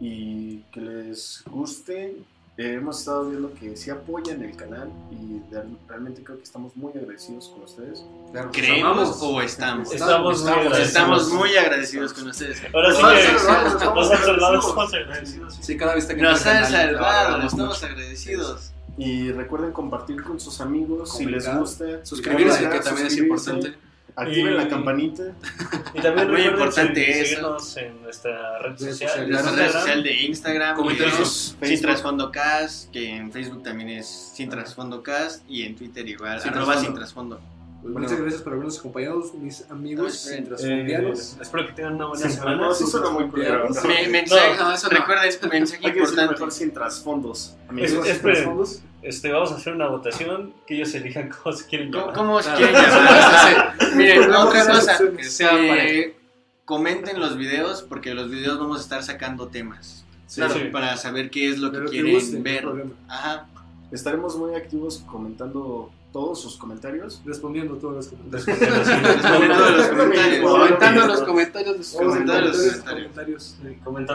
y que les guste. Eh, hemos estado viendo que sí apoyan el canal y de- realmente creo que estamos muy agradecidos con ustedes. Claro, ¿Creemos o estamos? Estamos muy agradecidos. Estamos muy agradecidos con ustedes. Ahora sí Nos han que salvado, estamos nos han salvado, agradecidos. estamos agradecidos. Sí, cada vez que Nos han salvado, estamos agradecidos. Y recuerden compartir con sus amigos si les gusta. Suscribirse, que también es importante. Activen Y- la campanita. Y también Muy recuerden importante eso. seguirnos en nuestra red social. La red social de Instagram, es Sin. Trasfondo Cast, que en Facebook también es Sin Trasfondo Cast y en Twitter igual, Sin arroba Trasfondo. Sin Trasfondo. Pues Bueno. muchas gracias por habernos acompañado, mis amigos Eh, intrasfundianos. Eh, espero que tengan una buena Sí, semana. no, sí suena muy culero. Sí. Me- mensaje, No, eso no. recuerden, mensaje Hay que importante. mejor sin trasfondos. Es- amigos. Esperen. trasfondos. Este, vamos a hacer una votación, que ellos elijan cómo se quieren ¿Cómo, llamar. cómo se quieren llamar? Miren, otra cosa. Que sea eh, comenten los videos porque los videos vamos a estar sacando temas. Sí, Claro, sí. para saber qué es lo que Pero que quieren no ver. Ajá. Estaremos muy activos comentando todos sus comentarios. Respondiendo todas las comentarios. Respondiendo los comentarios. Comentando los comentarios de sus los comentarios,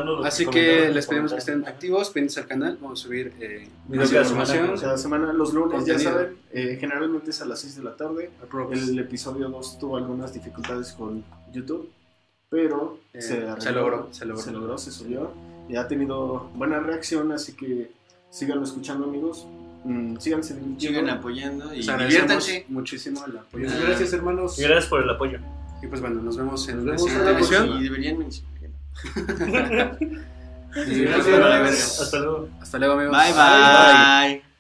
los Así que les pedimos que estén activos, pendientes al canal. Vamos a subir eh, Videos cada información. Cada semana, los lunes, ya saben, eh, generalmente es a las 6 de la tarde. El episodio 2 tuvo algunas dificultades con YouTube, pero Eh, se, logró, se logró. se logró, se subió. Y ha tenido buena reacción, así que síganlo escuchando, amigos. Mm, síganse Sigan apoyando y diviértanse. muchísimo el apoyo. Muchas gracias, hermanos. Y gracias por el apoyo. Y pues bueno, nos vemos en Nos la vemos emisión. Y deberían mencionar. Y Gracias. Hasta luego. Hasta luego, amigos. Bye bye.